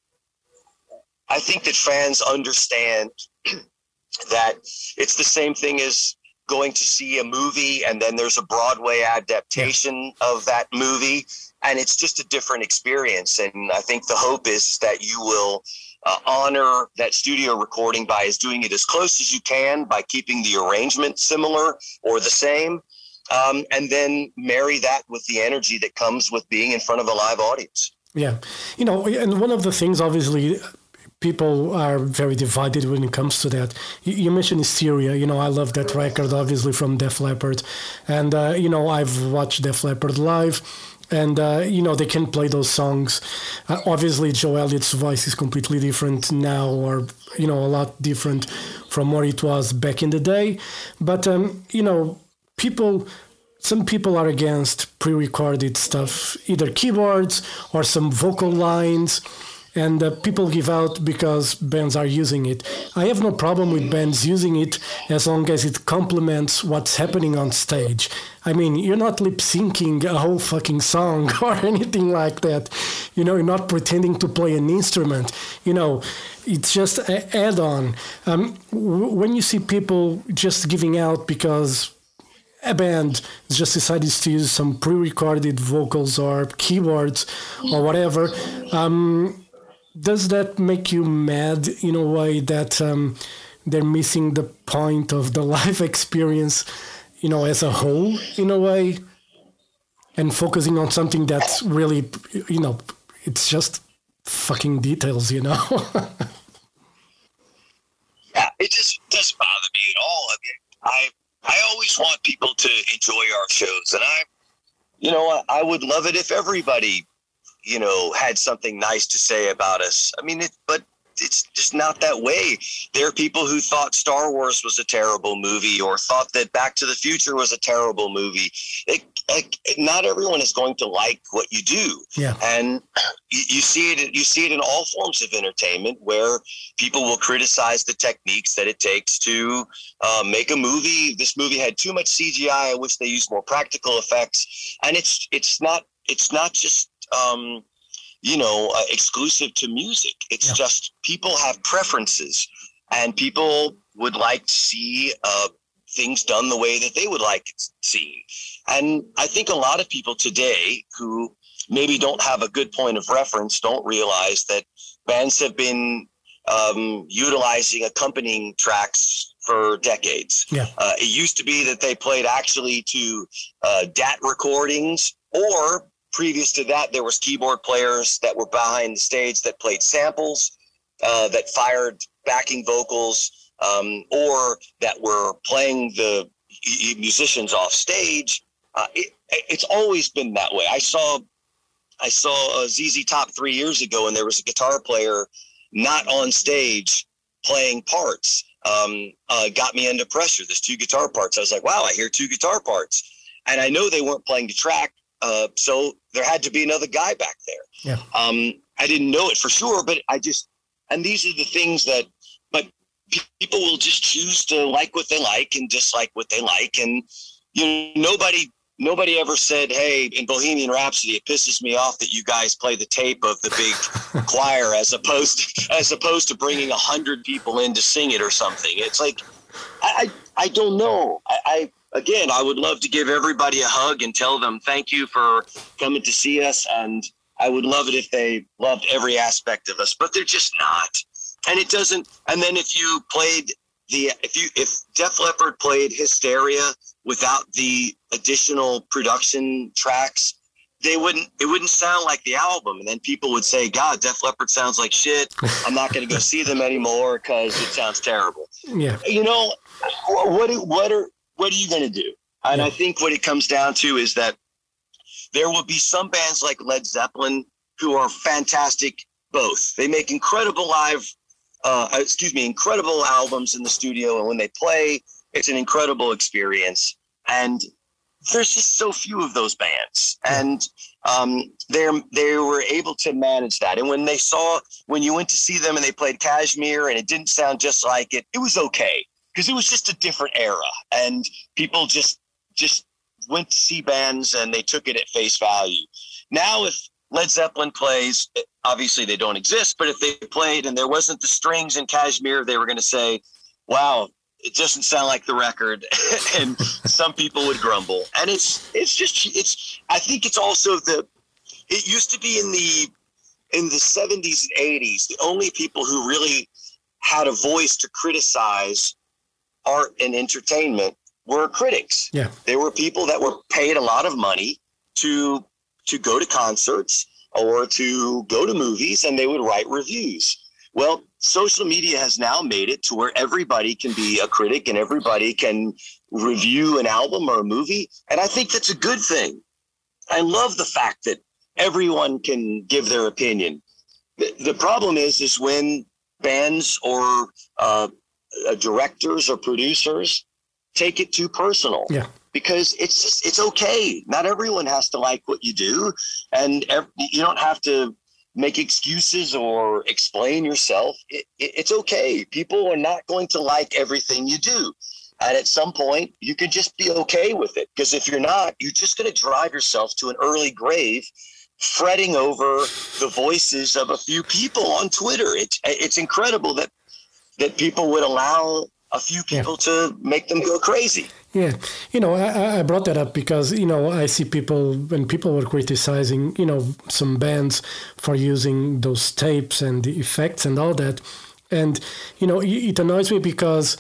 I think that fans understand that it's the same thing as going to see a movie and then there's a Broadway adaptation of that movie and it's just a different experience. And I think the hope is that you will uh, honor that studio recording by as doing it as close as you can by keeping the arrangement similar or the same um, and then marry that with the energy that comes with being in front of a live audience. Yeah, you know, and one of the things, obviously, people are very divided when it comes to that. You, you mentioned Hysteria. You know, I love that record, obviously from Def Leppard, and uh, you know, I've watched Def Leppard live. And uh, you know they can play those songs. Uh, obviously, Joe Elliott's voice is completely different now, or you know a lot different from what it was back in the day. But um, you know, people some people are against pre-recorded stuff either keyboards or some vocal lines and uh, people give out because bands are using it. I have no problem with bands using it as long as it complements what's happening on stage. I mean you're not lip syncing a whole fucking song or anything like that. You know you're not pretending to play an instrument. You know it's just an add-on. Um, w- when you see people just giving out because a band just decided to use some pre-recorded vocals or keyboards or whatever um, does that make you mad in a way that um, they're missing the point of the life experience you know as a whole in a way and focusing on something that's really you know it's just fucking details you know? Yeah it just doesn't bother me at all. I mean i I always want people to enjoy our shows, and I, you know, I, I would love it if everybody, you know, had something nice to say about us. I mean, it, but it's just not that way. There are people who thought Star Wars was a terrible movie or thought that Back to the Future was a terrible movie. It, like, not everyone is going to like what you do. Yeah. And you, you see it you see it in all forms of entertainment where people will criticize the techniques that it takes to uh, make a movie. This movie had too much CGI. I wish they used more practical effects. And it's it's not it's not just um, you know, uh, exclusive to music. It's Yeah. just people have preferences, and people would like to see uh, things done the way that they would like it seen. And I think a lot of people today who maybe don't have a good point of reference don't realize that bands have been um, utilizing accompanying tracks for decades. Yeah. Uh, it used to be that they played actually to uh, DAT recordings, or previous to that, there was keyboard players that were behind the stage that played samples, uh, that fired backing vocals, um, or that were playing the musicians off stage. Uh, it, it's always been that way. I saw, I saw a ZZ Top three years ago, and there was a guitar player not on stage playing parts. Um, uh, got me under pressure. There's two guitar parts. I was like, wow, I hear two guitar parts, and I know they weren't playing the track. Uh, so there had to be another guy back there. Yeah. Um, I didn't know it for sure, but I just, and these are the things that, but people will just choose to like what they like and dislike what they like. And, you know, nobody, nobody ever said, Hey, in Bohemian Rhapsody, it pisses me off that you guys play the tape of the big choir as opposed, as opposed to bringing a hundred people in to sing it or something. It's like, I, I, I don't know. I, I again, I would love to give everybody a hug and tell them thank you for coming to see us. And I would love it if they loved every aspect of us, but they're just not. And it doesn't. And then if you played the if you if Def Leppard played Hysteria without the additional production tracks, they wouldn't it wouldn't sound like the album and then people would say god def leppard sounds like shit i'm not going to go see them anymore because it sounds terrible yeah you know what what are what are you going to do? And Yeah. i think what it comes down to is that there will be some bands like led zeppelin who are fantastic both. They make incredible live uh, excuse me incredible albums in the studio and when they play it's an incredible experience. And there's just so few of those bands. And um, they're they were able to manage that. And when they saw when you went to see them and they played kashmir and it didn't sound just like it it was okay because it was just a different era and people just just went to see bands and they took it at face value. Now if led zeppelin plays eh, obviously they don't exist but if they played and there wasn't the strings in kashmir they were going to say wow it doesn't sound like the record and some people would grumble. And it's it's just it's i think it's also the it used to be in the in the 70s and 80s the only people who really had a voice to criticize art and entertainment were critics Yeah. there were people that were paid a lot of money to to go to concerts or to go to movies and they would write reviews well, social media has now made it to where everybody can be a critic and everybody can review an album or a movie. And I think that's a good thing. I love the fact that everyone can give their opinion. The, the problem is, is when bands or uh, uh, directors or producers take it too personal. Yeah. Because it's just, it's okay. Not everyone has to like what you do, and you don't have to make excuses or explain yourself. It, it, it's okay. People are not going to like everything you do. And at some point, you can just be okay with it. Because if you're not, you're just going to drive yourself to an early grave fretting over the voices of a few people on Twitter. It's, it's incredible that, that people would allow a few people to make them go crazy. Yeah, you know, I, I brought that up because you know I see people when people were criticizing, you know, some bands for using those tapes and the effects and all that, and you know, it it annoys me because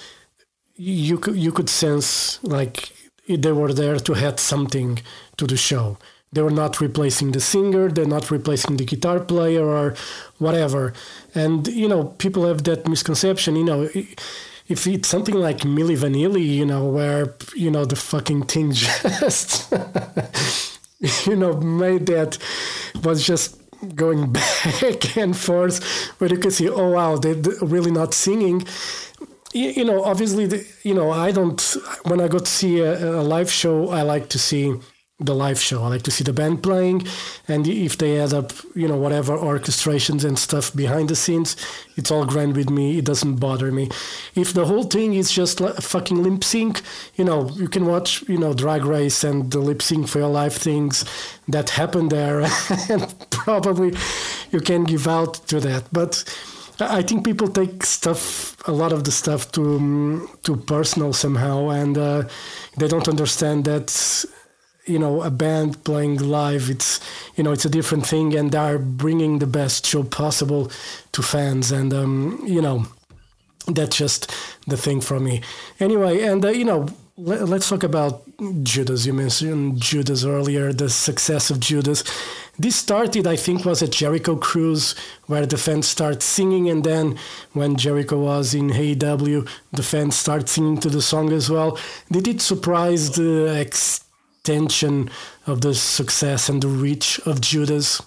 you could you could sense like they were there to add something to the show. They were not replacing the singer, they're not replacing the guitar player or whatever, and you know, people have that misconception, you know. If it's something like Milli Vanilli, you know, where you know the fucking thing just, you know, made that was just going back and forth, where you can see, oh wow, they're really not singing. You, you know, obviously, the, you know, I don't. When I go to see a, a live show, I like to see the live show. I like to see the band playing, and if they add up, you know, whatever orchestrations and stuff behind the scenes, it's all grand with me. It doesn't bother me. If the whole thing is just like fucking lip sync, you know, you can watch, you know, Drag Race and the lip sync for your life things that happen there, and probably you can give out to that. But I think people take stuff, a lot of the stuff, to to personal somehow, and uh, they don't understand that you know a band playing live it's you know it's a different thing and they're bringing the best show possible to fans and um, you know that's just the thing for me. Anyway and uh, you know let, us talk about judas. You mentioned judas earlier the success of judas. This started i think was at jericho cruise where the fans start singing and then when jericho was in aew the fans start singing to the song as well. Did it surprise the ex extension of the success and the reach of Judas?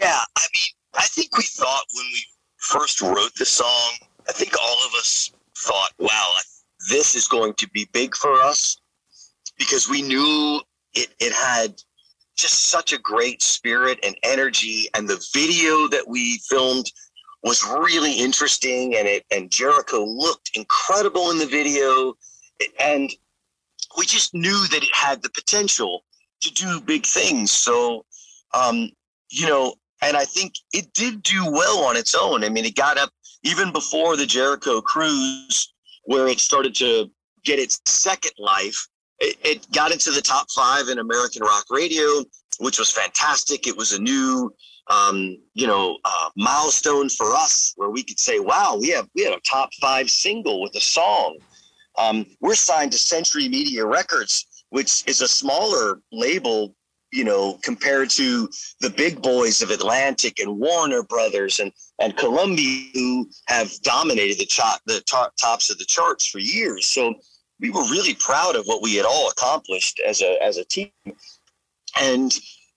Yeah, I mean, I think we thought when we first wrote the song, I think all of us thought, wow, this is going to be big for us because we knew it, it had just such a great spirit and energy. And the video that we filmed was really interesting. And it, and Jericho looked incredible in the video. And we just knew that it had the potential to do big things. So, um, you know, and I think it did do well on its own. I mean, it got up even before the Jericho cruise, where it started to get its second life, it, it got into the top five in American rock radio, which was fantastic. It was a new um, you know, uh, milestone for us where we could say, wow, we have we had a top five single with a song. Um, we're signed to Century Media Records, which is a smaller label, you know, compared to the big boys of Atlantic and Warner Brothers and and Columbia, who have dominated the top the top, tops of the charts for years. So we were really proud of what we had all accomplished as a as a team. And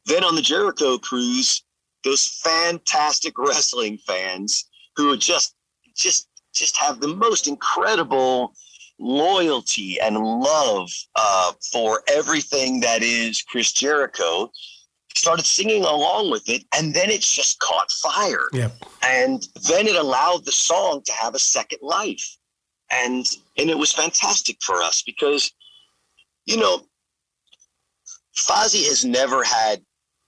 then on the Jericho cruise, those fantastic wrestling fans who just just just have the most incredible loyalty and love uh, for everything that is Chris Jericho started singing along with it and then it's just caught fire yeah. and then it allowed the song to have a second life and and it was fantastic for us because you know Fozzy has never had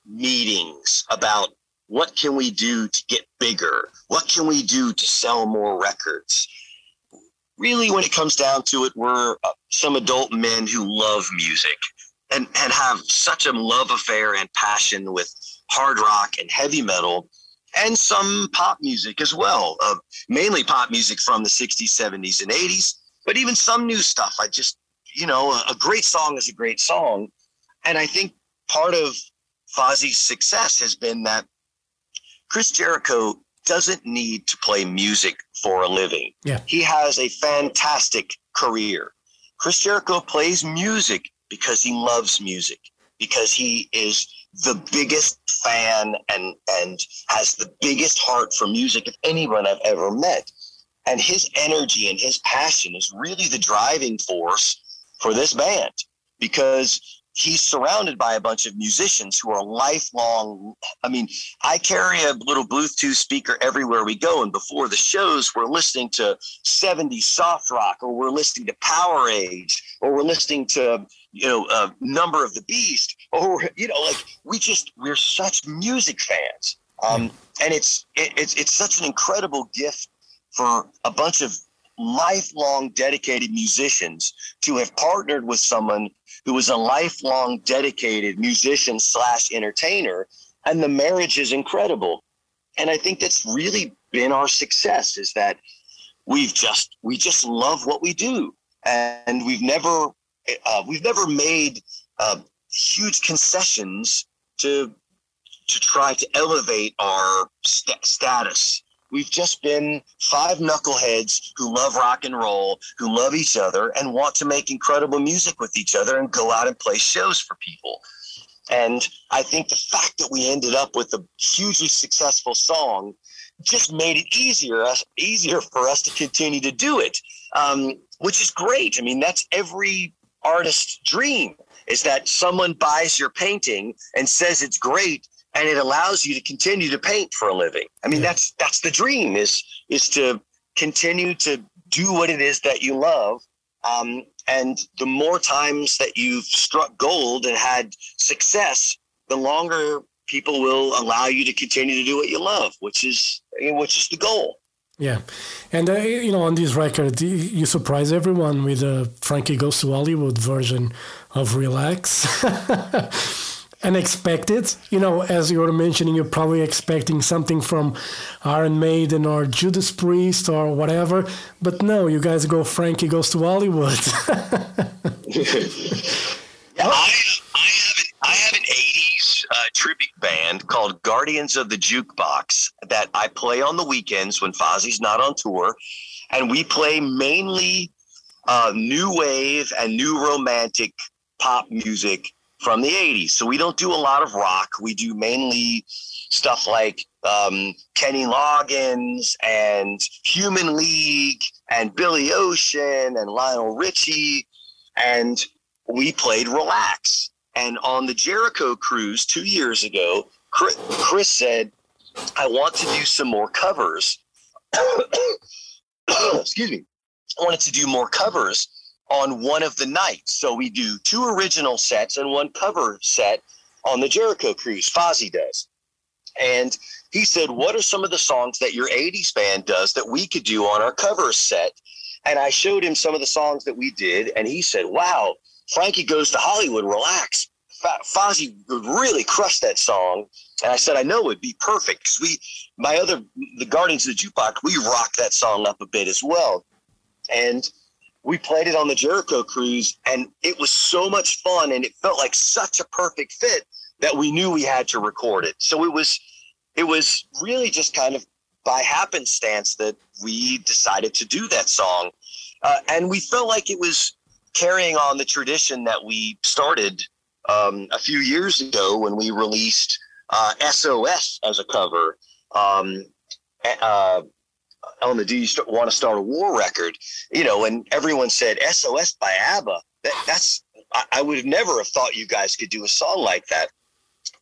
meetings about what can we do to get bigger? What can we do to sell more records? Really, when it comes down to it, we're uh, some adult men who love music and, and have such a love affair and passion with hard rock and heavy metal and some pop music as well, uh, mainly pop music from the 60s, 70s, and 80s, but even some new stuff. I just, you know, a, great song is a great song. And I think part of Fozzy's success has been that Chris Jericho doesn't need to play music for a living. Yeah. He has a fantastic career. Chris Jericho plays music because he loves music, because he is the biggest fan and and has the biggest heart for music of anyone I've ever met. And his energy and his passion is really the driving force for this band because he's surrounded by a bunch of musicians who are lifelong. I mean, I carry a little Bluetooth speaker everywhere we go, and before the shows, we're listening to 70s soft rock, or we're listening to Powerage, or we're listening to you know uh, Number of the Beast, or you know, like we just we're such music fans, um, and it's it, it's it's such an incredible gift for a bunch of lifelong dedicated musicians to have partnered with someone who was a lifelong dedicated musician slash entertainer and the marriage is incredible. And i think that's really been our success is that we've just we just love what we do. And we've never uh, we've never made uh, huge concessions to to try to elevate our st- status We've just been five knuckleheads who love rock and roll, who love each other and want to make incredible music with each other and go out and play shows for people. And I think the fact that we ended up with a hugely successful song just made it easier easier for us to continue to do it, um, which is great. I mean, that's every artist's dream is that someone buys your painting and says it's great and it allows you to continue to paint for a living. I mean, yeah. that's that's the dream is is to continue to do what it is that you love. Um, and the more times that you've struck gold and had success, the longer people will allow you to continue to do what you love, which is which is the goal. Yeah, and uh, you know, on this record, you surprise everyone with a Frankie Goes to Hollywood version of Relax. unexpected. You know, as you were mentioning, you're probably expecting something from Iron Maiden or Judas Priest or whatever. But no, you guys go Frankie Goes to Hollywood. yeah, I, I, have an, I have an 80s uh, tribute band called Guardians of the Jukebox that I play on the weekends when Fozzy's not on tour. And we play mainly uh, new wave and new romantic pop music from the 80s. So we don't do a lot of rock. We do mainly stuff like um, Kenny Loggins and Human League and Billy Ocean and Lionel Richie. And we played Relax. And on the Jericho cruise two years ago, Chris said, I want to do some more covers. Excuse me. I wanted to do more covers on one of the nights. So we do two original sets and one cover set on the Jericho cruise. Fozzy does. And he said, What are some of the songs that your 80s band does that we could do on our cover set? And I showed him some of the songs that we did, and he said, Wow, Frankie Goes to Hollywood, relax. Fozzy would really crush that song. And I said, I know it'd be perfect because we, my other, the Guardians of the Jukebox, we rocked that song up a bit as well. And we played it on the Jericho cruise, and it was so much fun, and it felt like such a perfect fit that we knew we had to record it. So it was, it was really just kind of by happenstance that we decided to do that song, uh, and we felt like it was carrying on the tradition that we started um, a few years ago when we released uh, SOS as a cover um, uh, the Do You Want to Start a War record. You know, and everyone said SOS by ABBA. That, that's I, I would have never have thought you guys could do a song like that.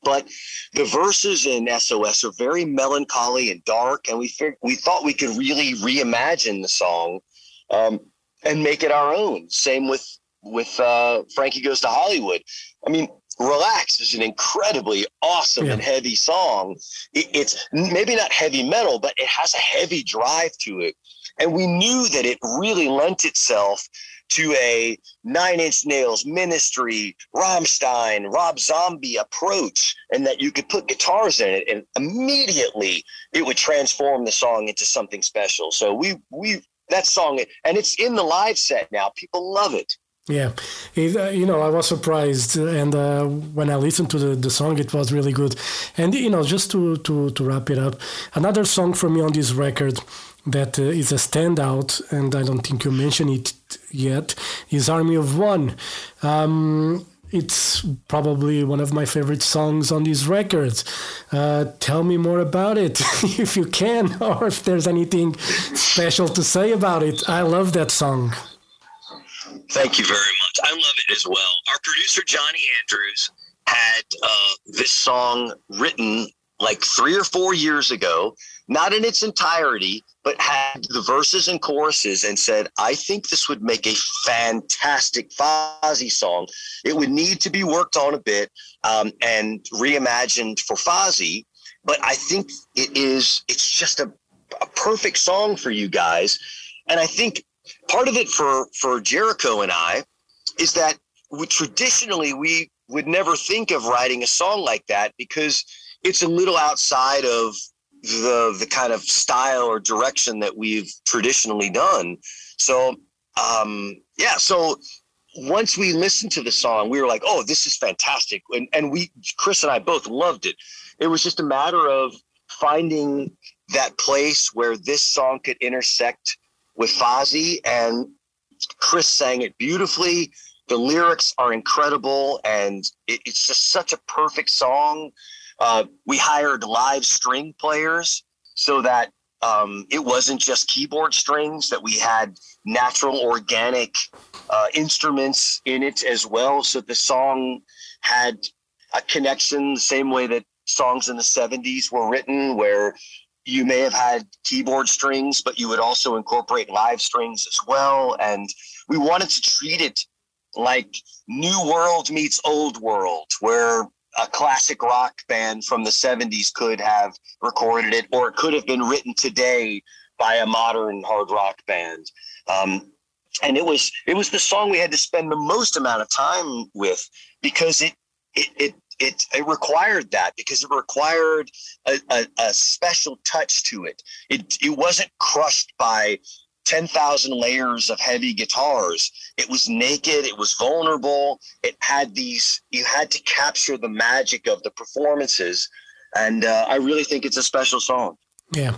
But the verses in SOS are very melancholy and dark, and we fig- we thought we could really reimagine the song um, and make it our own. Same with with uh, Frankie Goes to Hollywood. I mean, Relax is an incredibly awesome yeah. and heavy song. It, it's maybe not heavy metal, but it has a heavy drive to it. And we knew that it really lent itself to a Nine Inch Nails, Ministry, Rammstein, Rob Zombie approach, and that you could put guitars in it, and immediately it would transform the song into something special. So we we that song, and it's in the live set now. People love it. Yeah, it, uh, you know, I was surprised, and uh, when I listened to the, the song, it was really good. And you know, just to to to wrap it up, another song for me on this record that uh, is a standout, and I don't think you mentioned it yet, is Army of One. Um, it's probably one of my favorite songs on these records. Uh, tell me more about it if you can, or if there's anything special to say about it. I love that song. Thank you very much. I love it as well. Our producer, Johnny Andrews, had uh, this song written like three or four years ago, not in its entirety, but had the verses and choruses and said, I think this would make a fantastic Fozzy song. It would need to be worked on a bit um, and reimagined for Fozzy, but I think it is, it's just a, a perfect song for you guys. And I think part of it for for Jericho and I is that we, traditionally we would never think of writing a song like that because it's a little outside of the the kind of style or direction that we've traditionally done. So um, yeah, so once we listened to the song, we were like, "Oh, this is fantastic!" And and we, Chris and I, both loved it. It was just a matter of finding that place where this song could intersect with Fozzy, and Chris sang it beautifully. The lyrics are incredible, and it, it's just such a perfect song. Uh, we hired live string players so that um, it wasn't just keyboard strings, that we had natural, organic uh, instruments in it as well. So the song had a connection the same way that songs in the 70s were written, where you may have had keyboard strings, but you would also incorporate live strings as well. And we wanted to treat it like New World meets Old World, where a classic rock band from the 70s could have recorded it, or it could have been written today by a modern hard rock band. Um, and it was it was the song we had to spend the most amount of time with because it it, it it, it required that because it required a, a, a special touch to it. It it wasn't crushed by 10,000 layers of heavy guitars. It was naked, it was vulnerable. It had these, you had to capture the magic of the performances. And uh, I really think it's a special song. Yeah.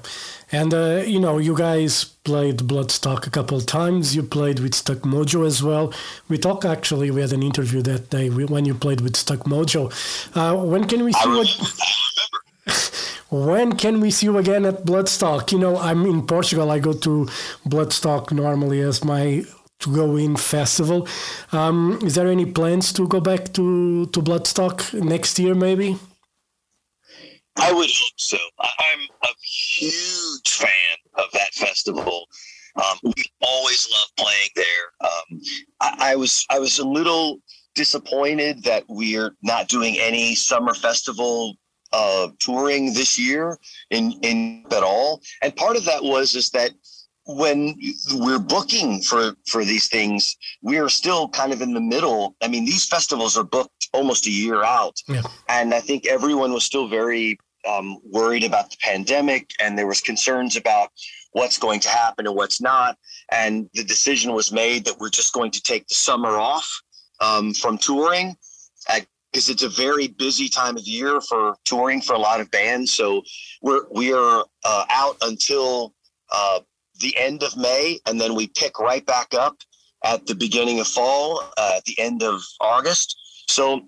And, uh, you know, you guys played Bloodstock a couple of times. You played with Stuck Mojo as well. We talked actually, we had an interview that day when you played with Stuck Mojo. Uh, when can we see what. when can we see you again at Bloodstock? You know, I'm in Portugal. I go to Bloodstock normally as my to go in festival. Um, is there any plans to go back to to Bloodstock next year, maybe? I would hope so. I'm a huge fan of that festival. Um, we always love playing there. Um, I, I, was I was a little disappointed that we're not doing any summer festival uh, touring this year in in at all. And part of that was is that when we're booking for for these things, we are still kind of in the middle. I mean, these festivals are booked almost a year out, Yeah. and I think everyone was still very um, worried about the pandemic, and there was concerns about what's going to happen and what's not. And the decision was made that we're just going to take the summer off um, from touring because it's a very busy time of year for touring for a lot of bands. So we're we are uh, out until uh, the end of May, and then we pick right back up at the beginning of fall, uh, at the end of August. So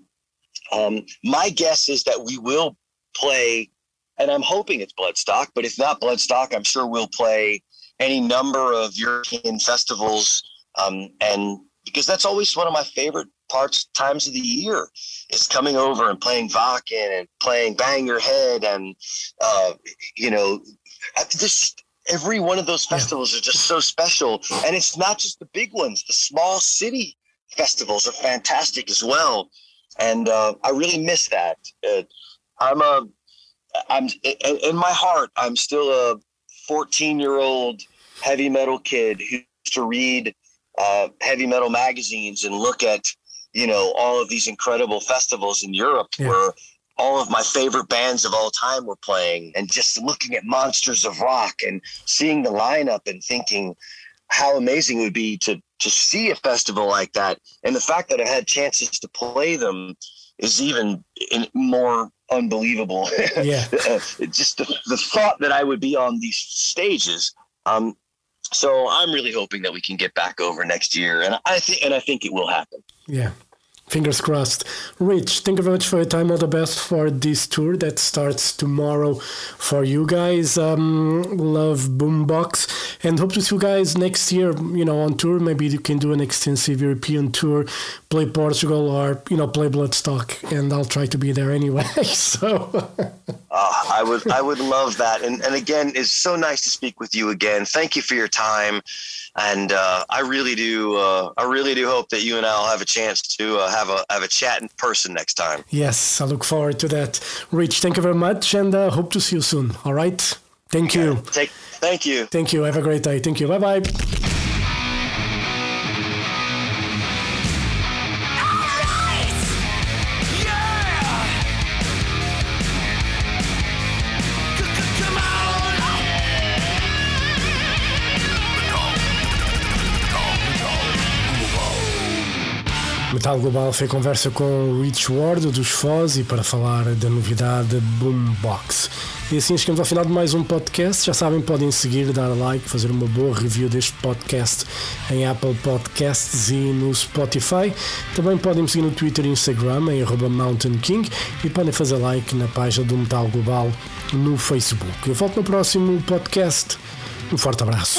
um, my guess is that we will play, and I'm hoping it's Bloodstock, but if not Bloodstock, I'm sure we'll play any number of European festivals, um, and because that's always one of my favorite parts times of the year is coming over and playing Wacken and playing Bang Your Head and uh, you know this every one of those festivals are just so special and it's not just the big ones the small city festivals are fantastic as well and uh, I really miss that uh, I'm a I'm in my heart I'm still a 14 year old heavy metal kid who used to read uh, heavy metal magazines and look at you know all of these incredible festivals in Europe Yeah. where all of my favorite bands of all time were playing and just looking at monsters of rock and seeing the lineup and thinking how amazing it would be to to see a festival like that and the fact that I had chances to play them is even in, more unbelievable Yeah. uh, just the, the thought that I would be on these stages um so I'm really hoping that we can get back over next year and I think and I think it will happen Yeah. Fingers crossed. Rich, thank you very much for your time. All the best for this tour that starts tomorrow for you guys. Um, love Boombox and hope to see you guys next year, you know, on tour. Maybe you can do an extensive European tour, play Portugal or, you know, play Bloodstock. And I'll try to be there anyway. so, Uh, I would I would love that. And and again, it's so nice to speak with you again. Thank you for your time. And uh, I really do uh, I really do hope that you and I'll have a chance to uh, have a have a chat in person next time. yes, I look forward to that. Rich, thank you very much and uh, hope to see you soon. All right. Thank you. Take thank you. Thank you. Have a great day. Thank you. Bye bye. Metal Global foi conversa com Rich Ward dos Foz e para falar da novidade Boombox. E assim chegamos ao final de mais um podcast. Já sabem, podem seguir, dar like, fazer uma boa review deste podcast em Apple Podcasts e no Spotify. Também podem me seguir no Twitter e Instagram em arroba Mountain King e podem fazer like na página do Metal Global no Facebook. Eu volto no próximo podcast. Um forte abraço.